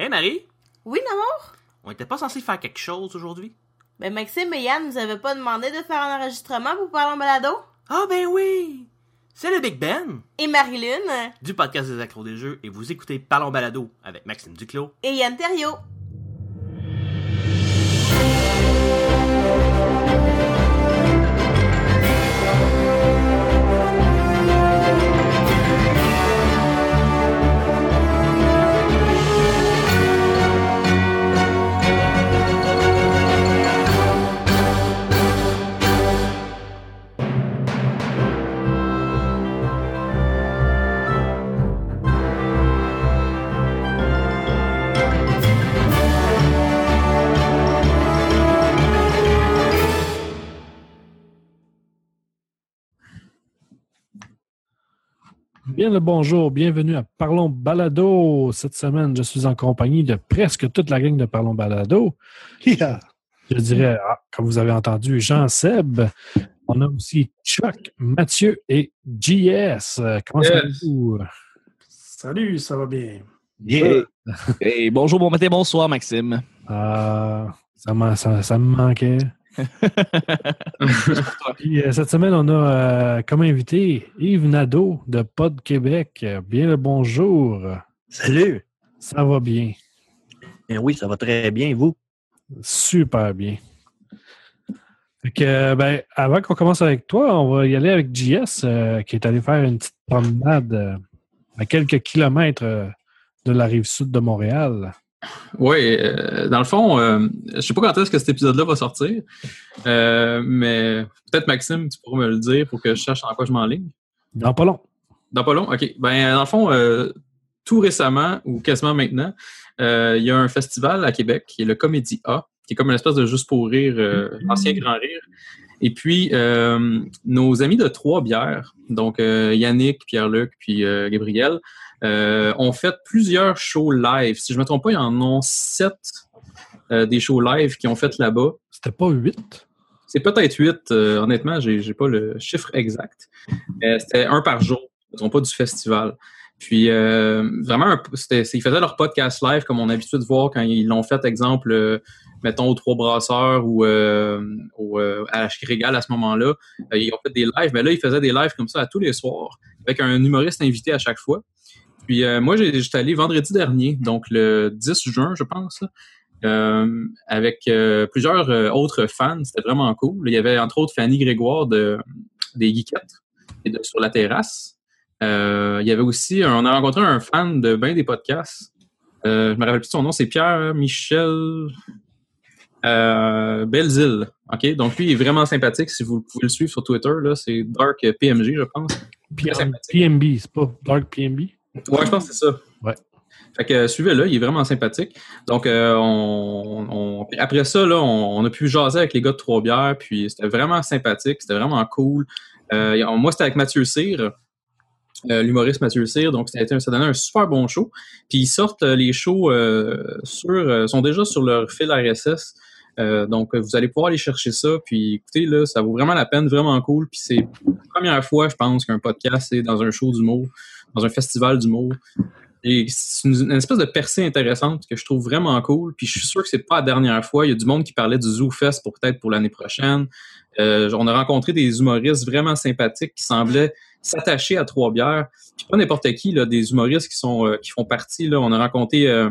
Hey Marie, Oui, Namour? on était pas censé faire quelque chose aujourd'hui? Ben, Maxime et Yann nous avaient pas demandé de faire un enregistrement pour parler en balado? Ah ben oui! C'est le Big Ben Et Marilyn? du podcast des accros des jeux et vous écoutez Parlons Balado avec Maxime Duclos. Et Yann Terriot? Bien le bonjour, bienvenue à Parlons Balado. Cette semaine, je suis en compagnie de presque toute la gang de Parlons Balado. Yeah. Je dirais, ah, comme vous avez entendu, Jean-Seb. On a aussi Chuck, Mathieu et JS. Euh, Comment Yes. allez-vous? Salut, ça va bien. Yeah. Hey, bonjour, bon matin, bonsoir, Maxime. Ah, ça, ça- ça me manquait. Puis, euh, cette semaine, on a euh, comme invité Yves Nadeau de Pod Québec. Bien le bonjour. Salut! Ça va bien? Ben oui, ça va très bien, vous? Super bien. Fait que, euh, ben, avant qu'on commence avec toi, on va y aller avec JS, euh, qui est allé faire une petite promenade euh, à quelques kilomètres de la rive sud de Montréal. Oui, euh, dans le fond, euh, je sais pas quand est-ce que cet épisode-là va sortir, euh, mais peut-être Maxime, tu pourras me le dire pour que je sache en quoi je m'enligne. Dans pas long. Dans pas long, OK. Ben, dans le fond, euh, tout récemment, ou quasiment maintenant, il y a un festival à Québec qui est le Comédie A, qui est comme une espèce de juste pour rire, euh, ancien grand rire. Et puis, nos amis de Trois-Bières, donc Yannick, Pierre-Luc, puis Gabriel, euh, ont fait plusieurs shows live. Si je ne me trompe pas, ils en ont sept euh, des shows live qu'ils ont fait là-bas. C'était pas huit? C'est peut-être huit, euh, honnêtement, j'ai j'ai pas le chiffre exact. C'était un par jour, me trompe pas du festival. Puis vraiment, c'était- ils faisaient leur podcast live comme on a l'habitude de voir quand ils l'ont fait, exemple, mettons aux Trois Brasseurs ou au, à la Régal à ce moment-là. Ils ont fait des lives, mais là, ils faisaient des lives comme ça à tous les soirs, avec un humoriste invité à chaque fois. Puis euh, moi, j'étais allé vendredi dernier, donc le 10 juin, je pense, euh, avec euh, plusieurs autres fans. C'était vraiment cool. Il y avait entre autres Fanny Grégoire de, des Geekettes et de, sur la terrasse. Il y avait aussi, un- on a rencontré un fan de bien des podcasts. Je me rappelle plus son nom, c'est Pierre Michel euh, Belzile. OK? Donc lui, il est vraiment sympathique. Si vous pouvez le suivre sur Twitter, là, c'est Dark PMG, je pense. PMB, c'est pas Dark PMB. Ouais, je pense que c'est ça. Ouais. Fait que euh, suivez-le, il est vraiment sympathique. Donc, euh, on, après ça, là, on, on a pu jaser avec les gars de Trois-Bières, puis c'était vraiment sympathique, c'était vraiment cool. Euh, moi, c'était avec Mathieu Cyr, l'humoriste Mathieu Cyr, donc ça, a été un- ça donnait un super bon show. Puis ils sortent les shows sur, sont déjà sur leur fil RSS. Euh, donc, vous allez pouvoir aller chercher ça. Puis, écoutez, là, ça vaut vraiment la peine, vraiment cool. Puis, c'est la première fois, je pense, qu'un podcast est dans un show d'humour, dans un festival d'humour. Et c'est une, espèce de percée intéressante que je trouve vraiment cool. Puis, je suis sûr que c'est pas la dernière fois. Il y a du monde qui parlait du Zoo Fest pour peut-être pour l'année prochaine. Euh, on a rencontré des humoristes vraiment sympathiques qui semblaient s'attacher à Trois-Bières. Puis, pas n'importe qui, là, des humoristes qui sont euh, qui font partie. Là. On a rencontré, euh,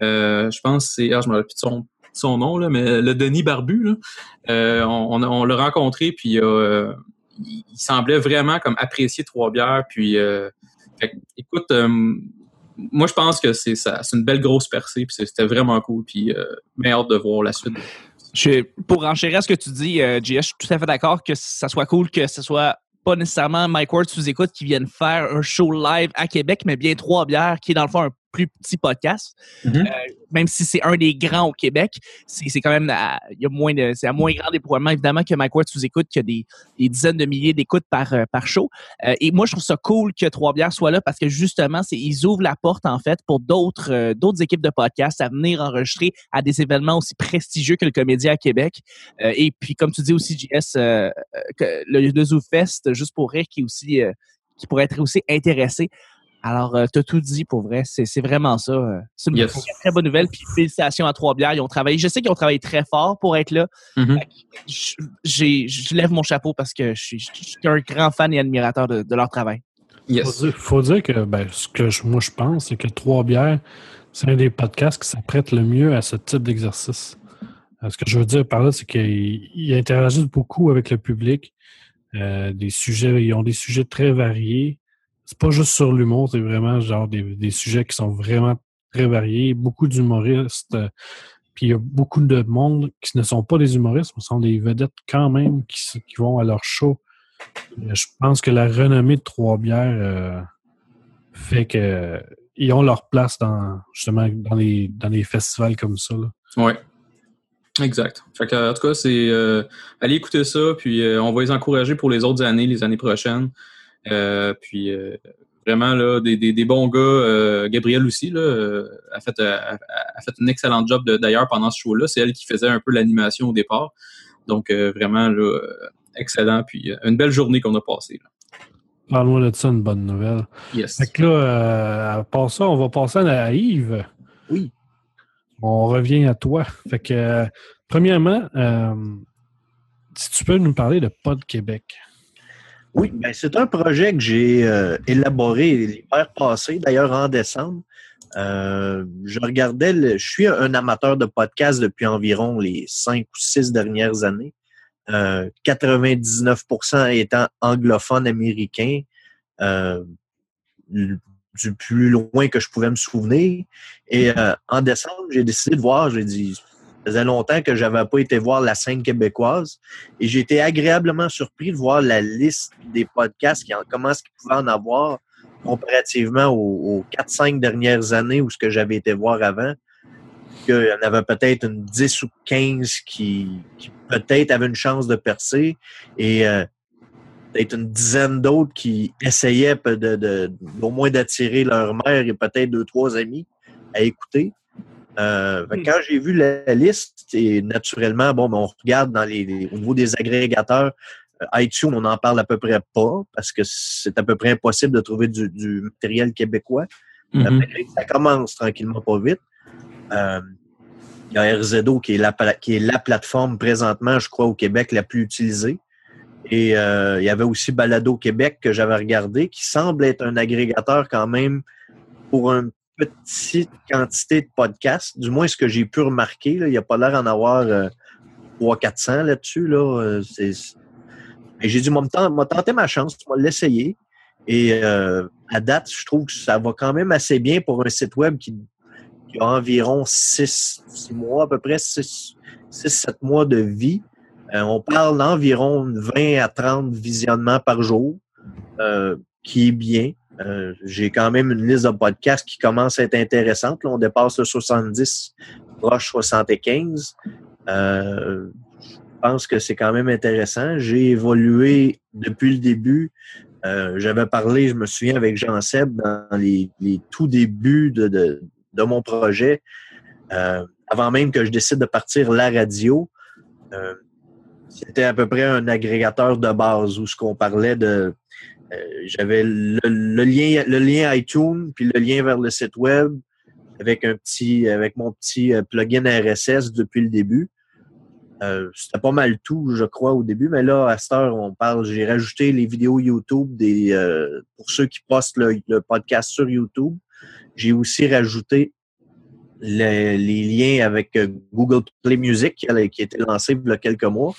je pense, c'est, ah, je me rappelle plus de son, son nom, là, mais le Denis Barbu, on, on, l'a rencontré, puis il, semblait vraiment comme apprécier Trois-Bières. Puis, fait écoute, euh, moi, je pense que c'est ça, c'est une belle grosse percée, puis c'était vraiment cool, puis euh, de voir la suite. Je, pour enchérir à ce que tu dis, euh, JS, je suis tout à fait d'accord que ça soit cool que ce soit pas nécessairement Mike Ward sous écoute qui vienne faire un show live à Québec, mais bien Trois Bières, qui est dans le fond un plus petit podcast. Mhm. Euh, même si c'est un des grands au Québec, c'est quand même à, il y a moins de, c'est à moins grand déploiement évidemment que Mike Ward sous écoute, qui a des, des dizaines de milliers d'écoutes par euh, par show. Euh, et moi, je trouve ça cool que Trois Bières soit là parce que justement, c'est ils ouvrent la porte en fait pour d'autres d'autres équipes de podcasts à venir enregistrer à des événements aussi prestigieux que le Comédien à Québec. Et puis, comme tu dis aussi, JS, le, le Zoo Fest, juste pour rire, qui est aussi qui pourrait être aussi intéressé. Alors, euh, tu as tout dit pour vrai. C'est vraiment ça. euh, C'est une Yes. très bonne nouvelle. Puis félicitations à Trois-Bières. Ils ont travaillé. Je sais qu'ils ont travaillé très fort pour être là. Mhm. Je, lève mon chapeau parce que je suis, je suis un grand fan et admirateur de, de leur travail. Yes. Faut dire, faut dire que ben, ce que je- moi je pense, c'est que Trois Bières, c'est un des podcasts qui s'apprête le mieux à ce type d'exercice. Euh, Ce que je veux dire par là, c'est qu'ils ils interagissent beaucoup avec le public. Euh, des sujets, ils ont des sujets très variés. C'est pas juste sur l'humour, c'est vraiment genre des, des sujets qui sont vraiment très variés. Beaucoup d'humoristes. euh, puis il y a beaucoup de monde qui ne sont pas des humoristes, mais sont des vedettes quand même qui, qui vont à leur show. Euh, Je pense que la renommée de Trois-Bières euh, fait que ils ont leur place dans justement dans les dans les festivals comme ça. Ouais. Exact. Fait que, en tout cas, c'est allez écouter ça, puis on va les encourager pour les autres années, les années prochaines. Euh, puis euh, vraiment là, des, des, des bons gars. euh, Gabrielle aussi là, euh, a fait a, a fait un excellent job d'ailleurs pendant ce show-là. C'est elle qui faisait un peu l'animation au départ. Donc euh, vraiment là, excellent. Puis une belle journée qu'on a passée. Parle-moi de ça, une bonne nouvelle. Yes. Fait que là, euh, à part ça, on va passer à Yves. Oui. On revient à toi. Fait que, euh, premièrement, euh, si tu peux nous parler de Pod Québec. Oui, ben, c'est un projet que j'ai euh, élaboré l'hiver passé, d'ailleurs en décembre. Euh, je regardais, le- je suis un amateur de podcast depuis environ les cinq ou six dernières années. Euh, 99% étant anglophone américain, euh, du plus loin que je pouvais me souvenir. Et euh, en décembre, j'ai décidé de voir, j'ai dit, faisait longtemps que j'avais pas été voir la scène québécoise. Et j'ai été agréablement surpris de voir la liste des podcasts, qui en, comment qu'ils pouvaient en avoir comparativement aux, aux 4-5 dernières années où ce que j'avais été voir avant. Qu'il y en avait peut-être une 10 ou 15 qui, peut-être avaient une chance de percer et euh, peut-être une dizaine d'autres qui essayaient de, au moins d'attirer leur mère et peut-être deux, trois amis à écouter. Euh, que quand j'ai vu la liste, et naturellement, bon, ben, on regarde dans les, les- au niveau des agrégateurs, euh, iTunes, on n'en parle à peu près pas parce que c'est à peu près impossible de trouver du, du matériel québécois. Mhm. Ça commence tranquillement pas vite. Euh, il y a RZO qui est, la, pla- qui est la plateforme présentement, je crois, au Québec la plus utilisée. Et euh, il y avait aussi Balado Québec que j'avais regardé, qui semble être un agrégateur quand même pour une petite quantité de podcasts. Du moins, ce que j'ai pu remarquer, il n'y a pas l'air d'en avoir euh, 300-400 là-dessus. Là. Euh, j'ai dit, moi, m'a tenté ma chance, moi l'essayer. Et euh, à date, je trouve que ça va quand même assez bien pour un site web qui, a environ 6 mois, à peu près 6-7 mois de vie. Euh, on parle d'environ 20 à 30 visionnements par jour, qui est bien. Euh, J'ai quand même une liste de podcasts qui commence à être intéressante. On dépasse le 70, proche 75. Euh, je pense que c'est quand même intéressant. J'ai évolué depuis le début. Euh, J'avais parlé, je me souviens, avec Jean Seb dans les, tout débuts de, de, mon projet, avant même que je décide de partir la radio. C'était à peu près un agrégateur de base où ce qu'on parlait de j'avais le, lien le lien iTunes puis le lien vers le site web avec un petit avec mon petit euh, plugin RSS depuis le début. Euh, C'était pas mal tout, je crois, au début, mais là, à cette heure, on parle, j'ai rajouté les vidéos YouTube des euh, pour ceux qui postent le, podcast sur YouTube. J'ai aussi rajouté le- les liens avec euh, Google Play Music qui a été lancé il y a quelques mois.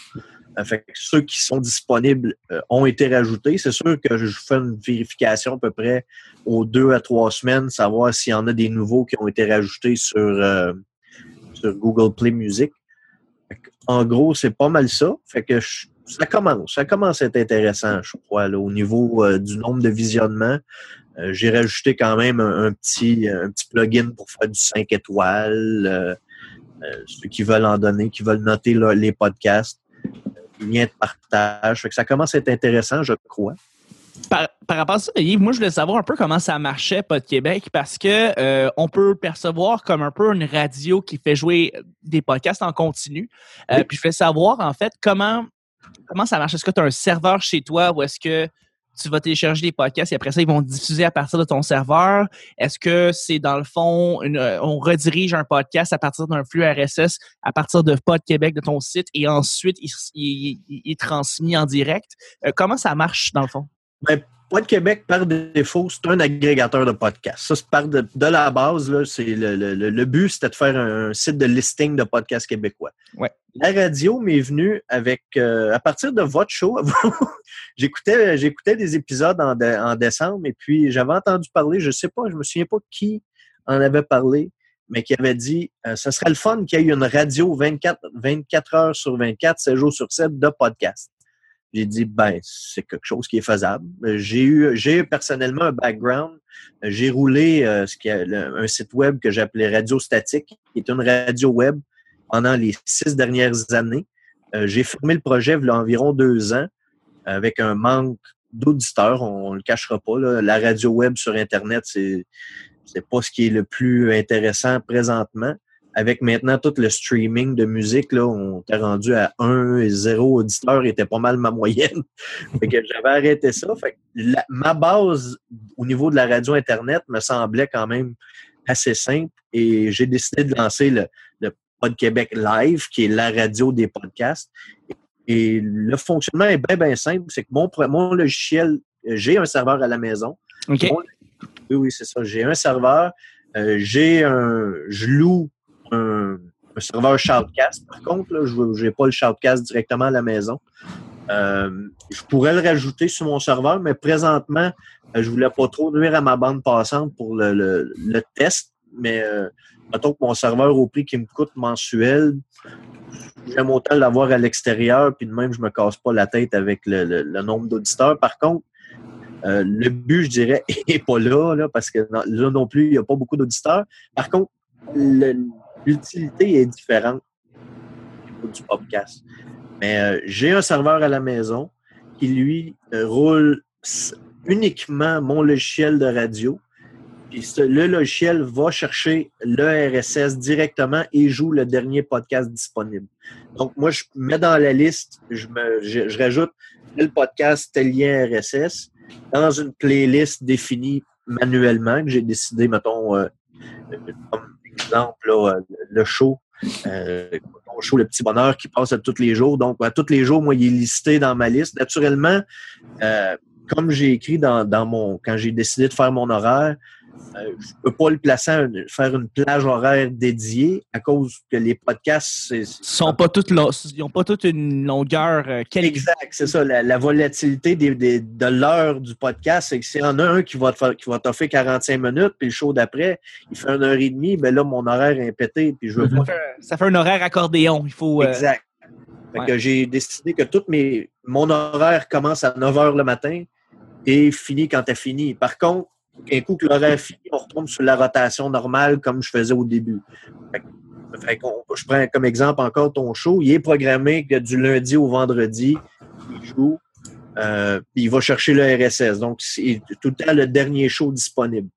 Euh, ceux qui sont disponibles euh, ont été rajoutés. C'est sûr que je fais une vérification à peu près aux deux à trois semaines, savoir s'il y en a des nouveaux qui ont été rajoutés sur, euh, Google Play Music. En gros, c'est pas mal ça. Fait que ça commence. Ça commence à être intéressant, je crois, là, au niveau du nombre de visionnements. J'ai rajouté quand même un, petit, un petit plugin pour faire du 5 étoiles. ceux qui veulent en donner, qui veulent noter les podcasts, lien de partage. Fait que ça commence à être intéressant, je crois. Par, par rapport à ça, Yves, moi, je voulais savoir un peu comment ça marchait, Pod Québec, parce que euh, on peut percevoir comme un peu une radio qui fait jouer des podcasts en continu. Euh, Oui. Puis je voulais savoir, en fait, comment, comment ça marche? Est-ce que tu as un serveur chez toi ou est-ce que tu vas télécharger les podcasts et après ça, ils vont diffuser à partir de ton serveur. Est-ce que c'est dans le fond, euh, on redirige un podcast à partir d'un flux RSS à partir de Pod Québec de ton site et ensuite il, est transmis en direct? Euh, comment ça marche dans le fond? Pod Québec, par défaut, c'est un agrégateur de podcasts. Ça, c'est par de, de la base, là, c'est le, le- le- but, c'était de faire un, site de listing de podcasts québécois. Ouais. La radio m'est venue avec, euh, à partir de votre show, j'écoutais, j'écoutais des épisodes en, en décembre et puis j'avais entendu parler, je sais pas, je me souviens pas qui en avait parlé, mais qui avait dit, euh, ce serait le fun qu'il y ait une radio 24, 24 heures sur 24, 7 jours sur 7 de podcasts. J'ai dit, ben, c'est quelque chose qui est faisable. Euh, J'ai eu, j'ai personnellement un background. Euh, J'ai roulé euh, ce qui un site web que j'appelais Radio Statique, qui est une radio web pendant les six dernières années. Euh, J'ai fermé le projet il y a environ deux ans avec un manque d'auditeurs. On ne le cachera pas. là. La radio web sur Internet, c'est c'est pas ce qui est le plus intéressant présentement avec maintenant tout le streaming de musique, là, on était rendu à 1 et 0 auditeurs, était pas mal ma moyenne. fait que j'avais arrêté ça. Fait que la- ma base au niveau de la radio Internet me semblait quand même assez simple et j'ai décidé de lancer le, le Pod Québec Live, qui est la radio des podcasts. Et le fonctionnement est bien, bien simple. C'est que mon, mon logiciel, j'ai un serveur à la maison. OK? Bon, oui, oui, c'est ça. J'ai un serveur. euh, j'ai un. Je loue un, serveur Shoutcast. Par contre, je n'ai pas le Shoutcast directement à la maison. Euh, je pourrais le rajouter sur mon serveur, mais présentement, euh, je voulais pas trop nuire à ma bande passante pour le, le- test. Mais euh, mettons que mon serveur au prix qui me coûte mensuel, j'aime autant l'avoir à l'extérieur, puis de même, je me casse pas la tête avec le, le- nombre d'auditeurs. Par contre, euh, le but, je dirais, est pas là, là parce que là non plus, il n'y a pas beaucoup d'auditeurs. Par contre, le- l'utilité est différente du podcast. Mais euh, j'ai un serveur à la maison qui, lui, euh, roule uniquement mon logiciel de radio. Puis le logiciel va chercher le RSS directement et joue le dernier podcast disponible. Donc, moi, je mets dans la liste, je, me, je, rajoute tel podcast, tel lien RSS dans une playlist définie manuellement que j'ai décidé, mettons, euh, comme exemple, là, euh, le show, euh, Le Petit Bonheur qui passe à tous les jours. Donc, à tous les jours, moi, il est listé dans ma liste. Naturellement, euh, comme j'ai écrit dans mon, quand j'ai décidé de faire mon horaire, euh, je peux pas le placer, à une- faire une plage horaire dédiée à cause que les podcasts, c'est, Ils sont pas toutes ils ont pas toute une longueur euh, quelle- Exact, c'est ça. La, la volatilité des, des- de l'heure du podcast, c'est que s'il y en a un qui va t'offrir 45 minutes, puis le show d'après, il fait une heure et demie, ben là, mon horaire est pété, puis je veux Ça pas. fait, ça fait un horaire accordéon. Il faut. euh, Exact. Fait ouais. que j'ai décidé que toutes mes, mon horaire commence à 9 heures le matin et finit quand t'as fini. Par contre, un coup que l'horaire on retombe sur la rotation normale comme je faisais au début. Je prends comme exemple encore ton show. Il est programmé que du lundi au vendredi, il joue, euh, il va chercher le RSS. Donc, c'est tout le temps le dernier show disponible.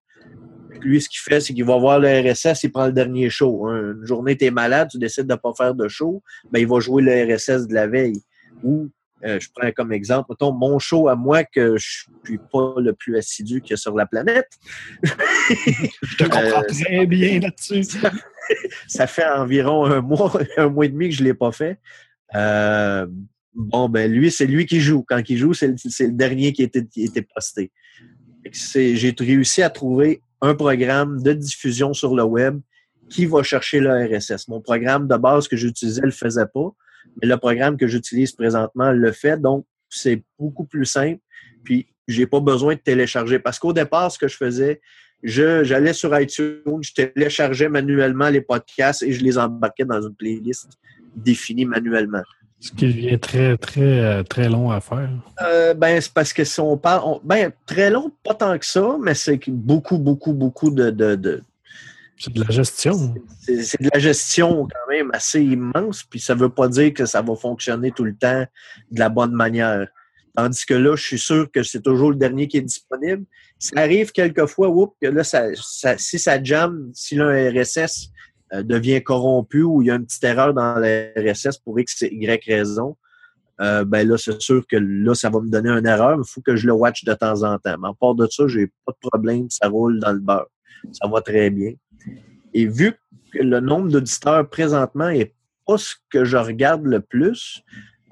Lui, ce qu'il fait, c'est qu'il va voir le RSS, il prend le dernier show. Une journée, tu es malade, tu décides de ne pas faire de show, ben, il va jouer le RSS de la veille. Ou, euh, je prends comme exemple, mettons, mon show à moi, que je suis pas le plus assidu qu'il y a sur la planète. Je te comprends Euh, très bien là-dessus. ça fait environ un mois, un mois et demi que je ne l'ai pas fait. Euh, bon, ben lui, c'est lui qui joue. Quand il joue, c'est le, dernier qui était, qui était posté. J'ai réussi à trouver un programme de diffusion sur le web qui va chercher le RSS. Mon programme de base que j'utilisais ne le faisait pas, mais le programme que j'utilise présentement le fait. Donc, c'est beaucoup plus simple. Puis, j'ai pas besoin de télécharger. Parce qu'au départ, ce que je faisais, je, j'allais sur iTunes, je téléchargeais manuellement les podcasts et je les embarquais dans une playlist définie manuellement. Ce qui devient très, très, euh, très long à faire. Euh, ben, c'est parce que si on parle, on- ben, très long, pas tant que ça, mais c'est beaucoup, beaucoup, beaucoup de, de, de- C'est de la gestion. c'est de la gestion quand même assez immense, puis ça veut pas dire que ça va fonctionner tout le temps de la bonne manière. Tandis que là, je suis sûr que c'est toujours le dernier qui est disponible. Ça arrive quelquefois, oups, que là, si ça jamme, si là, un RSS euh, devient corrompu ou il y a une petite erreur dans le RSS pour X Y raison, euh, ben là, c'est sûr que là, ça va me donner une erreur. Il faut que je le watch de temps en temps. Mais à part de ça, j'ai pas de problème. Ça roule dans le beurre. Ça va très bien. Et vu que le nombre d'auditeurs présentement est pas ce que je regarde le plus,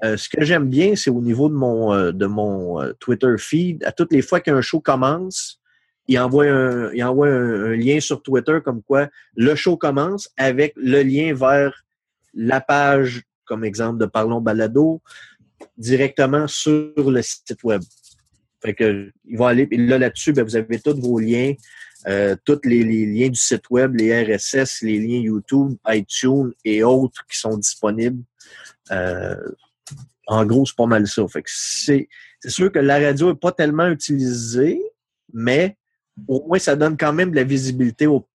euh, ce que j'aime bien, c'est au niveau de mon, euh, de mon euh, Twitter feed. À toutes les fois qu'un show commence, il envoie, un, il envoie un, lien sur Twitter comme quoi le show commence avec le lien vers la page, comme exemple de Parlons Balado, directement sur le site web. Fait que ils vont aller, là, là-dessus, ben, vous avez tous vos liens, euh, tous les, liens du site web, les RSS, les liens YouTube, iTunes et autres qui sont disponibles. Euh, en gros, c'est pas mal ça. Fait c'est, sûr que la radio n'est pas tellement utilisée, mais au moins, ça donne quand même de la visibilité aux,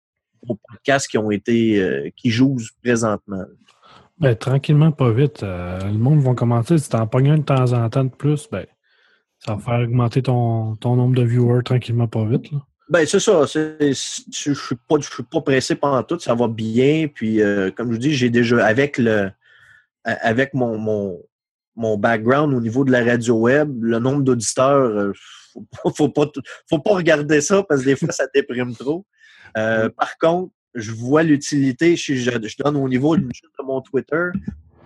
podcasts qui ont été, euh, qui jouent présentement. Ben, tranquillement, pas vite. le monde va commencer. Si t'en pognes un de temps en temps de plus, ben, ça va faire augmenter ton, ton nombre de viewers tranquillement, pas vite. Là. Ben, c'est ça. Je ne suis, pas- je suis pas pressé pendant tout. Ça va bien. Puis, euh, comme je vous dis, j'ai déjà, avec le avec mon, mon, mon background au niveau de la radio web, le nombre d'auditeurs, euh, faut, pas- faut, pas, faut pas regarder ça parce que des fois, ça déprime trop. Euh, par contre, je vois l'utilité. Je, je, je donne au niveau de mon Twitter.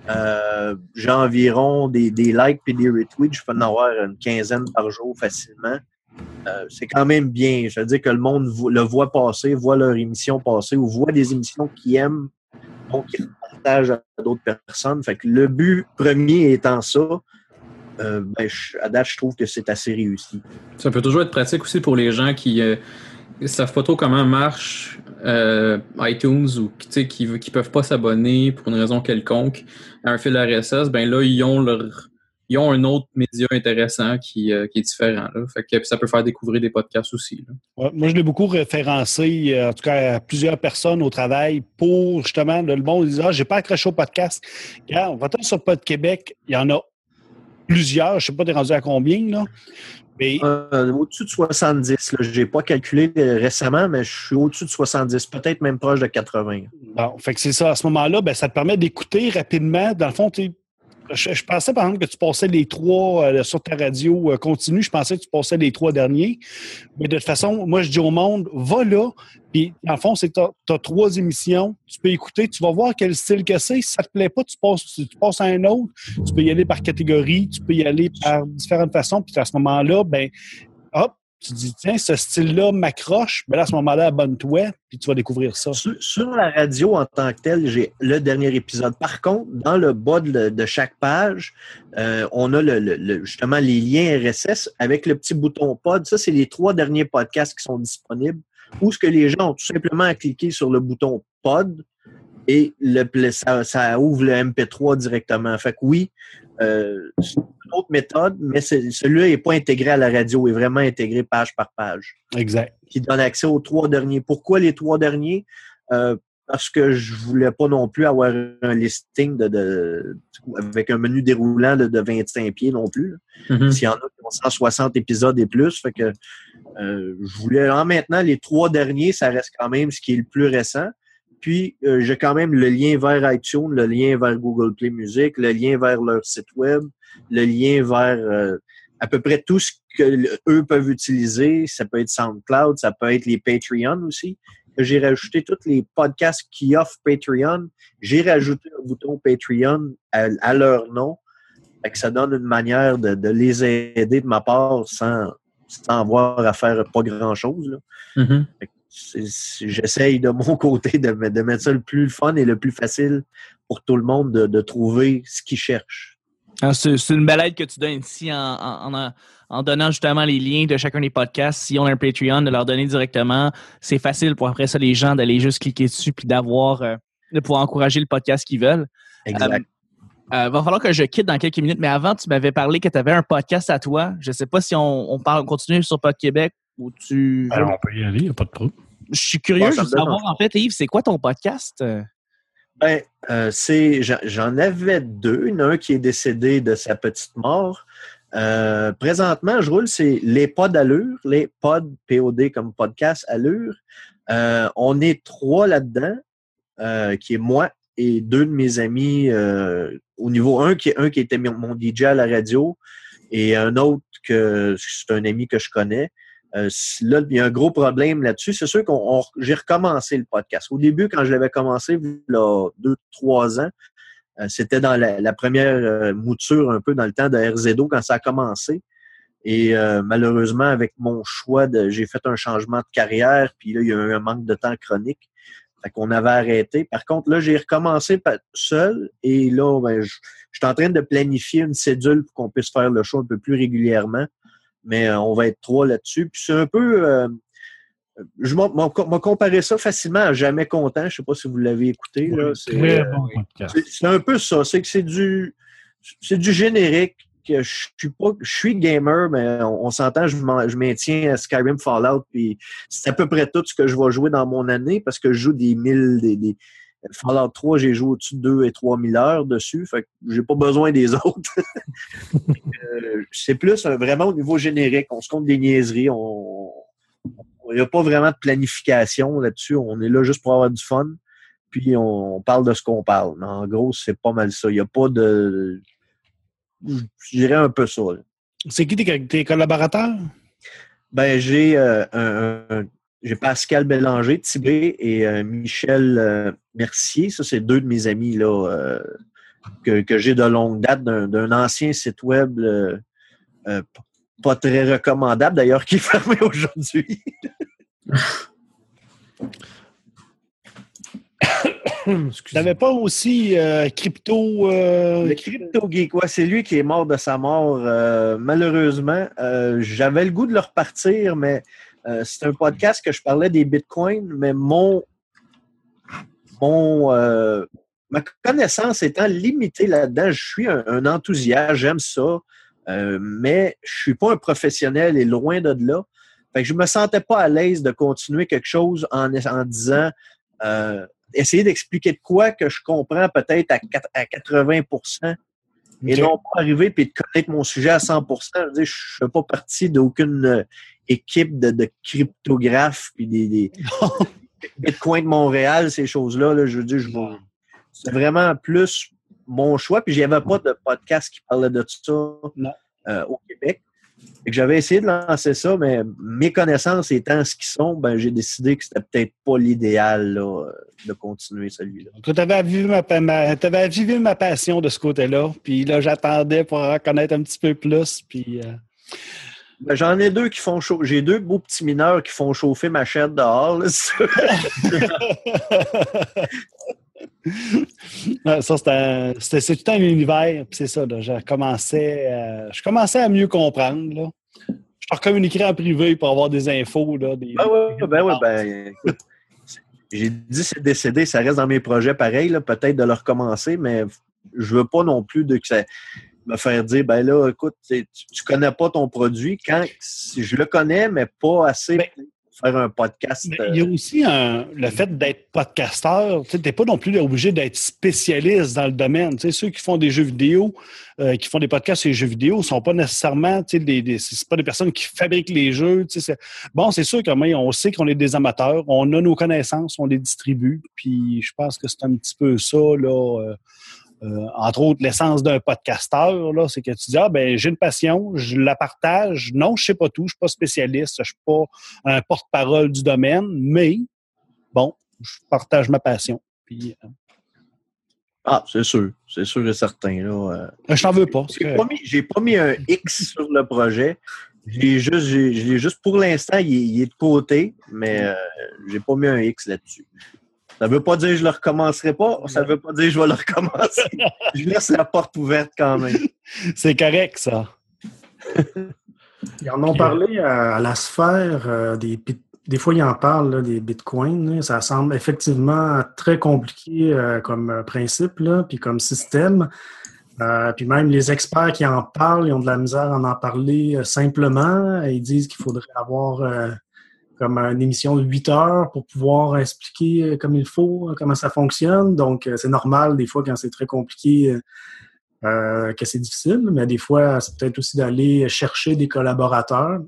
euh, j'ai environ des, des likes et des retweets. Je peux en avoir une quinzaine par jour facilement. Euh, c'est quand même bien. Je veux dire que le monde le voit passer, voit leur émission passer ou voit des émissions qu'ils aiment, donc ils partagent à d'autres personnes. Fait que le but premier étant ça, euh, ben, à date, je trouve que c'est assez réussi. Ça peut toujours être pratique aussi pour les gens qui ne savent pas trop comment marche euh, iTunes ou qui ne peuvent pas s'abonner pour une raison quelconque à un fil RSS. Ben là, ils ont leur ils ont un autre média intéressant qui, euh, qui est différent. Là. Fait que ça peut faire découvrir des podcasts aussi. là. Ouais, moi, je l'ai beaucoup référencé, euh, en tout cas à plusieurs personnes au travail, pour justement, le monde disait Ah, j'ai pas accroché au podcast. Regarde, on va sur Pod Québec, il y en a plusieurs, je sais pas, t'es rendu à combien, là. Mais Euh, au-dessus de 70, je n'ai pas calculé récemment, mais je suis au-dessus de 70, peut-être même proche de 80. Bon, fait que c'est ça. À ce moment-là, ben, ça te permet d'écouter rapidement. Dans le fond, tu sais, je, pensais, par exemple, que tu passais les trois euh, sur ta radio euh, continue. Je pensais que tu passais les trois derniers. Mais de toute façon, moi, je dis au monde, va là. Puis, le fond, c'est que tu as, trois émissions. Tu peux écouter. Tu vas voir quel style que c'est. Si ça te plaît pas, tu passes, tu passes à un autre. Tu peux y aller par catégorie. Tu peux y aller par différentes façons. Puis, à ce moment-là, ben, tu dis, tiens, ce style-là m'accroche. Ben là, à ce moment-là, abonne-toi. Puis, tu vas découvrir ça. Sur, la radio en tant que telle, j'ai le dernier épisode. Par contre, dans le bas de, chaque page, euh, on a justement les liens RSS avec le petit bouton pod. Ça, c'est les trois derniers podcasts qui sont disponibles. Où ce que les gens ont tout simplement à cliquer sur le bouton pod et ça, ouvre le MP3 directement. Fait que oui, euh, une autre méthode, mais celui-là n'est pas intégré à la radio, il est vraiment intégré page par page Exact. qui donne accès aux trois derniers. Pourquoi les trois derniers? Euh, parce que je voulais pas non plus avoir un listing de, de- avec un menu déroulant de, de 25 pieds non plus. Mhm. S'il y en a qui ont 160 épisodes et plus, fait que euh, je voulais en maintenant les trois derniers, ça reste quand même ce qui est le plus récent. Puis euh, j'ai quand même le lien vers iTunes, le lien vers Google Play Music, le lien vers leur site web, le lien vers euh, à peu près tout ce que eux peuvent utiliser. Ça peut être SoundCloud, ça peut être les Patreon aussi. J'ai rajouté tous les podcasts qui offrent Patreon. J'ai rajouté un bouton Patreon à, à leur nom. Fait que ça donne une manière de, de les aider de ma part sans, sans avoir à faire pas grand-chose. Mhm. C'est- J'essaye de mon côté de mettre ça le plus fun et le plus facile pour tout le monde de, de trouver ce qu'ils cherchent. Ah, C'est une belle aide que tu donnes ici en, en, en- en donnant justement les liens de chacun des podcasts. Si on a un Patreon, de leur donner directement, c'est facile pour après ça les gens d'aller juste cliquer dessus puis d'avoir euh, de pouvoir encourager le podcast qu'ils veulent. Exact. Euh, va falloir que je quitte dans quelques minutes, mais avant, tu m'avais parlé que tu avais un podcast à toi. Je sais pas si on, on parle, on continue sur Pod Québec ou tu. Alors, on peut y aller, il n'y a pas de problème. Je suis curieux de savoir en fait, Yves, c'est quoi ton podcast? Ben, euh, c'est, j'en- avais deux. Il y en a un qui est décédé de sa petite mort. Euh, présentement, je roule, c'est les pods allure, les pods POD comme podcast allure. Euh, on est trois là-dedans, qui est moi et deux de mes amis au niveau 1 qui, un qui était mon DJ à la radio et un autre que c'est un ami que je connais. Euh, là, il y a un gros problème là-dessus. C'est sûr qu'on on- j'ai recommencé le podcast. Au début, quand je l'avais commencé, là, deux, trois ans, euh, c'était dans la, la première euh, mouture, un peu dans le temps de RZO, quand ça a commencé. Et euh, malheureusement, avec mon choix, j'ai fait un changement de carrière, puis là, il y a eu un manque de temps chronique. Fait qu'on avait arrêté. Par contre, là, j'ai recommencé seul et là, ben, je, je suis en train de planifier une cédule pour qu'on puisse faire le show un peu plus régulièrement. Mais euh, on va être trois là-dessus. Puis c'est un peu. euh, je m'en comparer ça facilement à Jamais Content. Je sais pas si vous l'avez écouté. C'est, Très euh, bon c'est- un peu ça. C'est que c'est du, c'est du générique. Que je suis pas, je suis gamer, mais on, on s'entend, je, je maintiens Skyrim, Fallout, puis c'est à peu près tout ce que je vais jouer dans mon année parce que je joue des 1000, des, des Fallout 3, j'ai joué au-dessus de 2 et 3000 heures dessus, fait que j'ai pas besoin des autres. Euh, c'est plus vraiment au niveau générique. On se compte des niaiseries, on, il n'y a pas vraiment de planification là-dessus. On est là juste pour avoir du fun. Puis on, parle de ce qu'on parle. Mais en gros, c'est pas mal ça. Il n'y a pas de. Je dirais un peu ça. C'est qui tes, tes collaborateurs? Ben, j'ai euh, un, un- j'ai Pascal Bélanger, Tibé et euh, Michel euh, Mercier. Ça, c'est deux de mes amis là, euh, que, que j'ai de longue date d'un, ancien site web pas très recommandable, d'ailleurs, qui est fermé aujourd'hui. Tu n'avais pas aussi crypto. Le Crypto Geek, ouais, c'est lui qui est mort de sa mort, malheureusement. J'avais le goût de le repartir, mais euh, c'est un podcast que je parlais des bitcoins, mais mon, mon euh, ma connaissance étant limitée là-dedans, je suis un, enthousiaste, j'aime ça, euh, mais je suis pas un professionnel et loin de là. Fait que je me sentais pas à l'aise de continuer quelque chose en, disant essayer d'expliquer de quoi que je comprends peut-être à, à 80 et Ok. non pas arriver et de connaître mon sujet à 100% Je veux dire, je ne fais pas partie d'aucune euh, équipe de, de cryptographes puis des, des Bitcoin de Montréal, ces choses-là. là, je veux dire, je c'est vraiment plus mon choix. Puis j'avais pas de podcast qui parlait de ça euh, au Québec. J'avais essayé de lancer ça, mais mes connaissances étant ce qu'ils sont, ben j'ai décidé que c'était peut-être pas l'idéal euh, de continuer celui-là. Tu avais avivé ma, ma passion de ce côté-là. Puis là, j'attendais pour en connaître un petit peu plus. Puis. euh, Ben, J'en ai deux qui font chauffer. J'ai deux beaux petits mineurs qui font chauffer ma chaîne dehors. là, ça, c'était un- c'était- c'est tout un univers. C'est ça, là, je, commençais, euh, je commençais à mieux comprendre. Là. Je te communiquerai en privé pour avoir des infos. Là, des, Ben oui, ben oui, ben. écoute, J'ai dit c'est décédé, ça reste dans mes projets pareil, là, peut-être de le recommencer, mais je veux pas non plus de que ça me faire dire ben là, écoute, tu, tu connais pas ton produit quand je le connais, mais pas assez Ben, pour faire un podcast. Mais il y a euh, aussi un- le fait d'être podcasteur. Tu n'es pas non plus obligé d'être spécialiste dans le domaine. Ceux qui font des jeux vidéo, euh, qui font des podcasts sur les jeux vidéo, ne sont pas nécessairement des, des- c'est pas des personnes qui fabriquent les jeux. c'est- Bon, c'est sûr qu'on sait qu'on est des amateurs, on a nos connaissances, on les distribue. Puis je pense que c'est un petit peu ça, là. euh, euh, entre autres, l'essence d'un podcasteur, là, c'est que tu dis, ah, ben, j'ai une passion, je la partage. Non, je sais pas tout, je suis pas spécialiste, je suis pas un porte-parole du domaine, mais bon, je partage ma passion. Puis, euh, Ah, c'est sûr, c'est sûr et certain. Là, euh. je t'en veux pas. J'ai pas, mis, pas mis un X sur le projet. Je l'ai juste, j'ai- l'ai juste pour l'instant, il, est- il est de côté, mais euh, j'ai pas mis un X là-dessus. Ça veut pas dire que je le recommencerai pas, ça veut pas dire que je vais le recommencer. je laisse la porte ouverte quand même. C'est correct, ça. Ils en ont parlé à, à la sphère euh, des des fois, ils en parlent là, des bitcoins. là. Ça semble effectivement très compliqué euh, comme euh, principe, là, puis comme système. Euh, puis même les experts qui en parlent, ils ont de la misère à en parler euh, simplement. Ils disent qu'il faudrait avoir euh, comme une émission de 8 heures pour pouvoir expliquer euh, comme il faut euh, comment ça fonctionne. Donc, euh, c'est normal des fois quand c'est très compliqué euh, que c'est difficile, mais des fois, c'est peut-être aussi d'aller chercher des collaborateurs,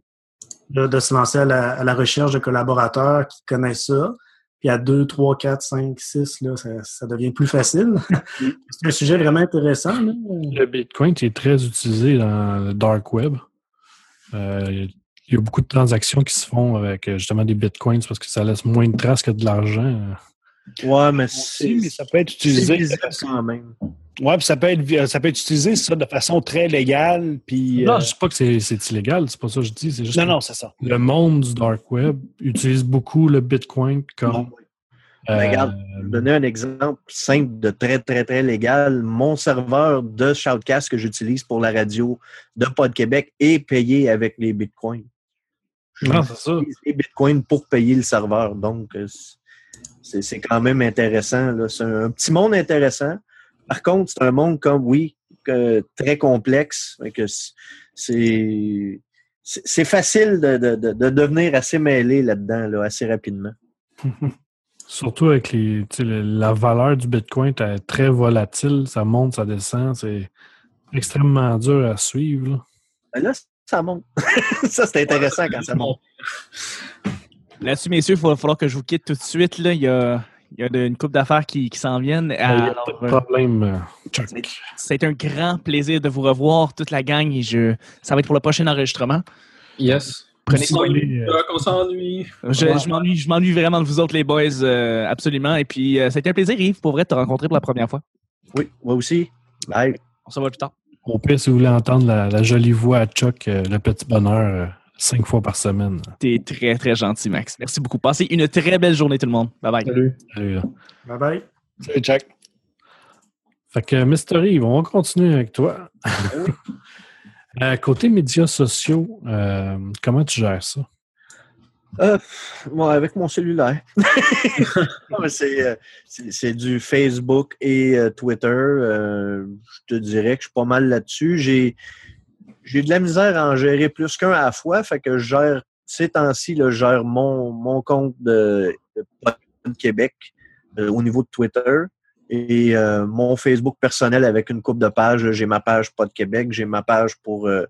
de se lancer à la, à la recherche de collaborateurs qui connaissent ça, Puis à 2, 3, 4, 5, 6, là, ça, ça devient plus facile. c'est un sujet vraiment intéressant. Là. Le Bitcoin qui est très utilisé dans le dark web. Euh, il y a beaucoup de transactions qui se font avec euh, justement des bitcoins parce que ça laisse moins de traces que de l'argent. Ouais, mais c'est mais ça peut être utilisé. quand même. Ouais, puis ça peut être ça peut être utilisé ça de façon très légale. Puis Non, euh, je dis pas que c'est c'est illégal, c'est pas ça que je dis. C'est juste non, que non, c'est ça. le monde du dark web utilise beaucoup le bitcoin comme. Euh, regarde, Je vais donner un exemple simple de très, très, très légal. Mon serveur de Shoutcast que j'utilise pour la radio de Pod Québec est payé avec les bitcoins. Non, c'est ça. J'utilise les bitcoins pour payer le serveur. Donc, euh, c'est quand même intéressant. C'est un petit monde intéressant. Par contre, c'est un monde comme, oui, que- très complexe. Que C'est facile de, de- de- de devenir assez mêlé là-dedans, là, assez rapidement. Surtout avec les, la valeur du bitcoin est très volatile, ça monte, ça descend, c'est extrêmement dur à suivre. là. Ben là, ça monte. ça, c'est intéressant quand ça monte. Là-dessus, messieurs, il va falloir que je vous quitte tout de suite. Là. Il y a, il y a une couple d'affaires qui, qui s'en viennent. Il n'y a pas de problème, euh, Chuck. c'est un grand plaisir de vous revoir, toute la gang. Et je, ça va être pour le prochain enregistrement. Yes. Prenez soin de les, euh, On s'ennuie. Je, m'ennuie, je m'ennuie vraiment de vous autres, les boys, euh, absolument. Et puis, euh, c'était un plaisir, Yves, pour vrai, de te rencontrer pour la première fois. Oui, moi aussi. Bye. On se voit plus tard. Au pire, si vous voulez entendre la, la jolie voix à Chuck, euh, le petit bonheur, euh, cinq fois par semaine. T'es très, très gentil, Max. Merci beaucoup. Passez une très belle journée, tout le monde. Bye bye. Salut. Salut, là. Bye bye. Salut, Jack. Fait que, Mr. Yves, on va continuer avec toi. Euh, côté médias sociaux, euh, comment tu gères ça? Euh, avec mon cellulaire. Euh, c'est, du Facebook et euh, Twitter. Euh, je te dirais que je suis pas mal là-dessus. J'ai, j'ai de la misère à en gérer plus qu'un à la fois. Fait que je gère, ces temps-ci, je gère mon, mon compte de, de Québec au niveau de Twitter. Et euh, mon Facebook personnel avec une coupe de pages. J'ai ma page Pod Québec, j'ai ma page pour euh,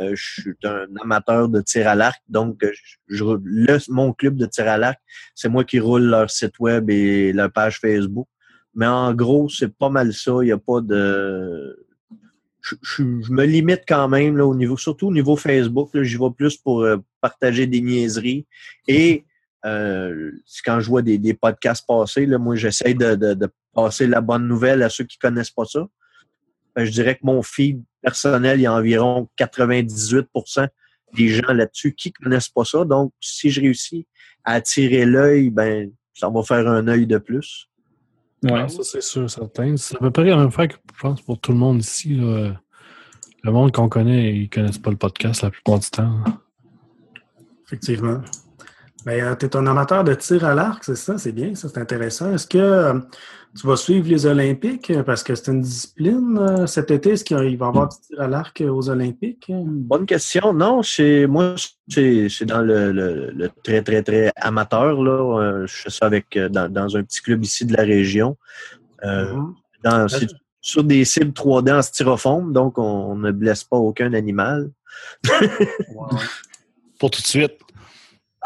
euh, je suis un amateur de tir à l'arc, donc euh, je, le- mon club de tir à l'arc, c'est moi qui roule leur site web et leur page Facebook. Mais en gros, c'est pas mal ça. Il n'y a pas de. Je, je- je me limite quand même là, au niveau, surtout au niveau Facebook. J'y vais plus pour euh, partager des niaiseries. Et euh, c'est quand je vois des, des podcasts passer, là, moi j'essaie de, de- de passer la bonne nouvelle à ceux qui connaissent pas ça. Ben, je dirais que mon feed personnel, il y a environ 98% des gens là-dessus qui connaissent pas ça. Donc, si je réussis à attirer l'œil, ben, ça va faire un œil de plus. Ouais. Ça, c'est sûr, certain. C'est à peu près la même fois que je pense pour tout le monde ici. là. Le monde qu'on connaît, ils connaissent pas le podcast la plupart du temps. Effectivement. Ben, tu es un amateur de tir à l'arc, c'est ça? C'est bien, ça, c'est intéressant. Est-ce que euh, tu vas suivre les Olympiques? euh, Parce que c'est une discipline euh, cet été? Est-ce qu'il va y avoir du tir à l'arc euh, aux Olympiques? Bonne question. Non, c'est moi, c'est dans le, le- le très, très, très amateur. Là. Euh, Je fais ça avec euh, dans, dans un petit club ici de la région. Euh, Mhm. dans, c'est sur des cibles 3D en styrofoam, donc on, on ne blesse pas aucun animal. Pour tout de suite.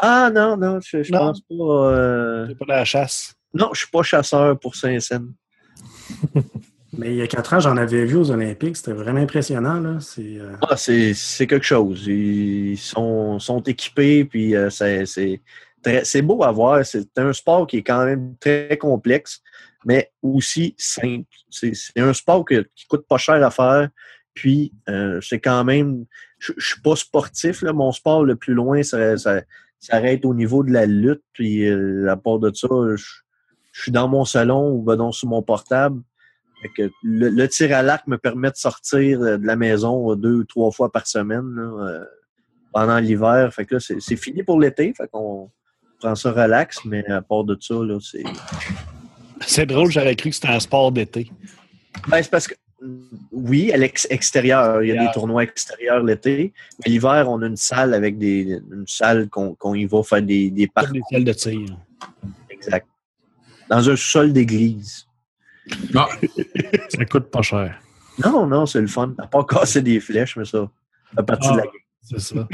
Ah non, non, je, je Non. pense pas. euh, C'est pas de la chasse. Non, je suis pas chasseur pour Saint-Saëns. Mais il y a quatre ans, j'en avais vu aux Olympiques. C'était vraiment impressionnant. Là. C'est, euh, Ah, c'est c'est quelque chose. Ils sont, sont équipés, puis euh, c'est c'est très- c'est beau à voir. C'est un sport qui est quand même très complexe, mais aussi simple. C'est c'est un sport que- qui coûte pas cher à faire, puis euh, c'est quand même... Je je suis pas sportif, là. mon sport le plus loin, ça, ça, ça arrête au niveau de la lutte, puis euh, à part de ça, je, je suis dans mon salon ou ben non sur mon portable. Fait que le, le tir à l'arc me permet de sortir euh, de la maison deux ou trois fois par semaine là, euh, pendant l'hiver. Fait que là, c'est c'est fini pour l'été. Fait qu'on prend ça relax, mais à part de ça, là, c'est. C'est drôle, j'aurais cru que c'était un sport d'été. Ben, c'est parce que oui, à l'extérieur, il y a des tournois extérieurs l'été. Mais l'hiver, on a une salle avec des. une salle qu'on y va faire des, des parcours. des salles de tir. Exact. Dans un sol d'église. Ah, Ça coûte pas cher. Non, non, c'est le fun. À part casser des flèches, mais ça, partie Ah. de la game. C'est ça.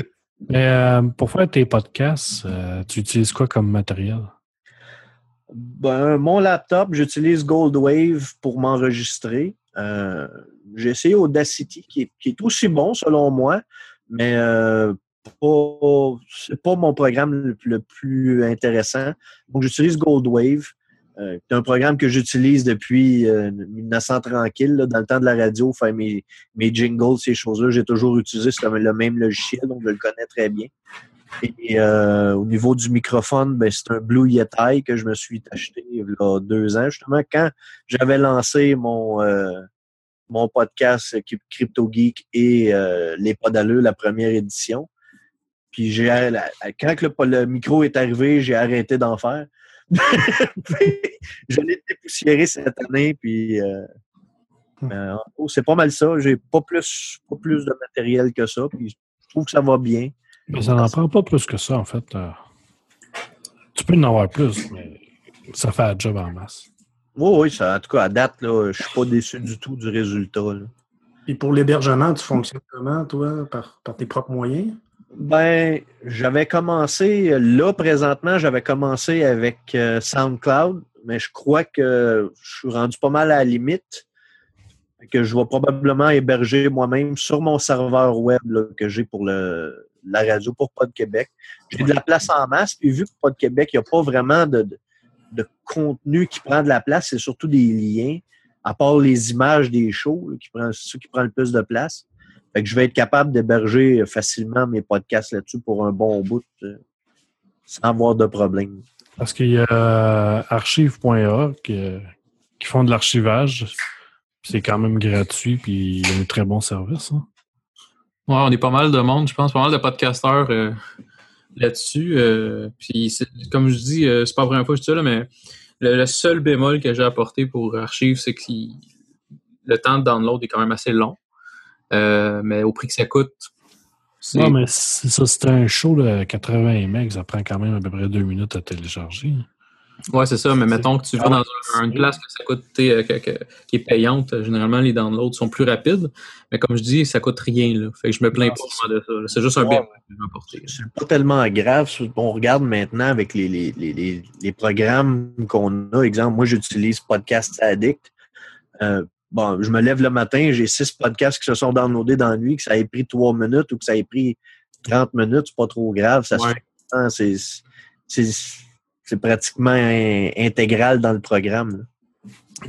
Mais euh, pour faire tes podcasts, euh, tu utilises quoi comme matériel? Ben, mon laptop, j'utilise Goldwave pour m'enregistrer. Euh, j'ai essayé Audacity, qui est, qui est aussi bon selon moi, mais euh, c'est pas mon programme le, plus intéressant. Donc, j'utilise Goldwave. Euh, c'est un programme que j'utilise depuis euh, 1900 tranquille, dans le temps de la radio, faire mes, mes jingles, ces choses-là. J'ai toujours utilisé le même logiciel, donc je le connais très bien. Et euh, au niveau du microphone, ben, c'est un Blue Yeti que je me suis acheté il y a deux ans, justement, quand j'avais lancé mon, euh, mon podcast Crypto Geek et euh, Les Pas d'allure, la première édition. Puis j'ai quand le, le micro est arrivé, j'ai arrêté d'en faire. Je l'ai dépoussiéré cette année, puis euh, euh, en gros, c'est pas mal ça. J'ai pas plus, pas plus de matériel que ça, puis je trouve que ça va bien. Mais ça n'en prend pas plus que ça, en fait. Euh, tu peux en avoir plus, mais ça fait un job en masse. Oui, oui, ça, en tout cas, à date, là, je suis pas déçu du tout du résultat. là. Puis pour l'hébergement, tu fonctionnes comment, toi, par, par tes propres moyens? Ben, j'avais commencé, là, présentement, j'avais commencé avec euh, SoundCloud, mais je crois que je suis rendu pas mal à la limite. Que je vais probablement héberger moi-même sur mon serveur web là, que j'ai pour le, la radio pour Pod Québec. J'ai de la place en masse, puis vu que Pod Québec, il n'y a pas vraiment de, de, de contenu qui prend de la place, c'est surtout des liens, à part les images des shows, là, qui prend, ça qui prend le plus de place. Fait que je vais être capable d'héberger facilement mes podcasts là-dessus pour un bon bout euh, sans avoir de problème. Parce qu'il y a euh, archive.org euh, qui font de l'archivage. C'est quand même gratuit, puis il y a un très bon service. hein. Ouais, on est pas mal de monde, je pense, pas mal de podcasteurs euh, là-dessus. euh, puis, comme je dis, euh, c'est pas la première fois que je dis ça, là, mais le, seul bémol que j'ai apporté pour Archive, c'est que le temps de download est quand même assez long. Mais au prix que ça coûte. Non, mais ça, c'était un show de 80 MB, ça prend quand même à peu près deux minutes à télécharger. Ouais, c'est ça, mais mettons que tu vas dans un- une place que ça coûte, euh, que- que- qui est payante, euh, généralement les downloads sont plus rapides. Mais comme je dis, ça coûte rien. Là. Fait que je me plains Non, pas de ça. C'est juste un bémol que. C'est pas tellement grave. On regarde maintenant avec les, les, les, les, les programmes qu'on a. Exemple, moi, j'utilise Podcast Addict. Euh, bon, je me lève le matin, j'ai six podcasts qui se sont downloadés dans la nuit, que ça ait pris trois minutes ou que ça ait pris 30 minutes, c'est pas trop grave. Ça se Ouais. fait hein, c'est, c'est, pratiquement in- intégral dans le programme. là.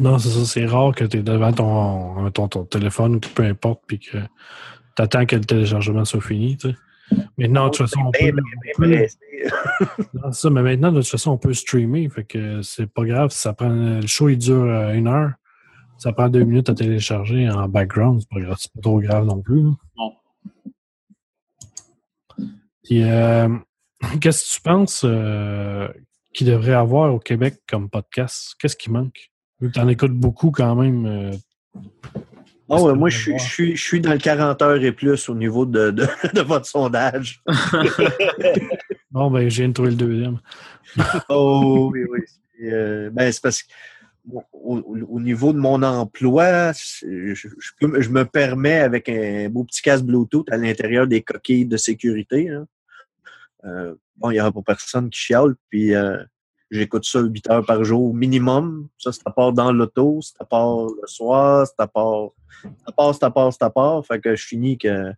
Non, c'est ça, c'est rare que tu es devant ton, ton, ton téléphone ou peu importe, puis que tu attends que le téléchargement soit fini. Tu sais. Maintenant, de toute façon, on Ben, peut. ben, ben. Non, ça, mais maintenant, de toute façon, on peut streamer. Fait que c'est pas grave. si Ça prend, le show, il dure euh, une heure. Ça prend deux minutes à télécharger en background. C'est pas grave. C'est pas trop grave non plus. Non. Puis, euh, qu'est-ce que tu penses euh, qu'il devrait avoir au Québec comme podcast? Qu'est-ce qui manque? Vu que tu en écoutes beaucoup quand même. euh, Ah ouais, moi, je je, suis, je suis dans le 40 heures et plus au niveau de, de, de votre sondage. Bon, ben, de trouver le deuxième. Oh oui, oui. C'est, euh, ben, c'est parce que au, au- au niveau de mon emploi, je, je peux- je me permets avec un beau petit casque Bluetooth à l'intérieur des coquilles de sécurité. hein. Euh, bon, il n'y aura pas personne qui chiale, puis euh, j'écoute ça 8 heures par jour minimum. Ça, c'est à part dans l'auto, c'est à part le soir, c'est à part, part, c'est à part, c'est à part. Fait que je finis que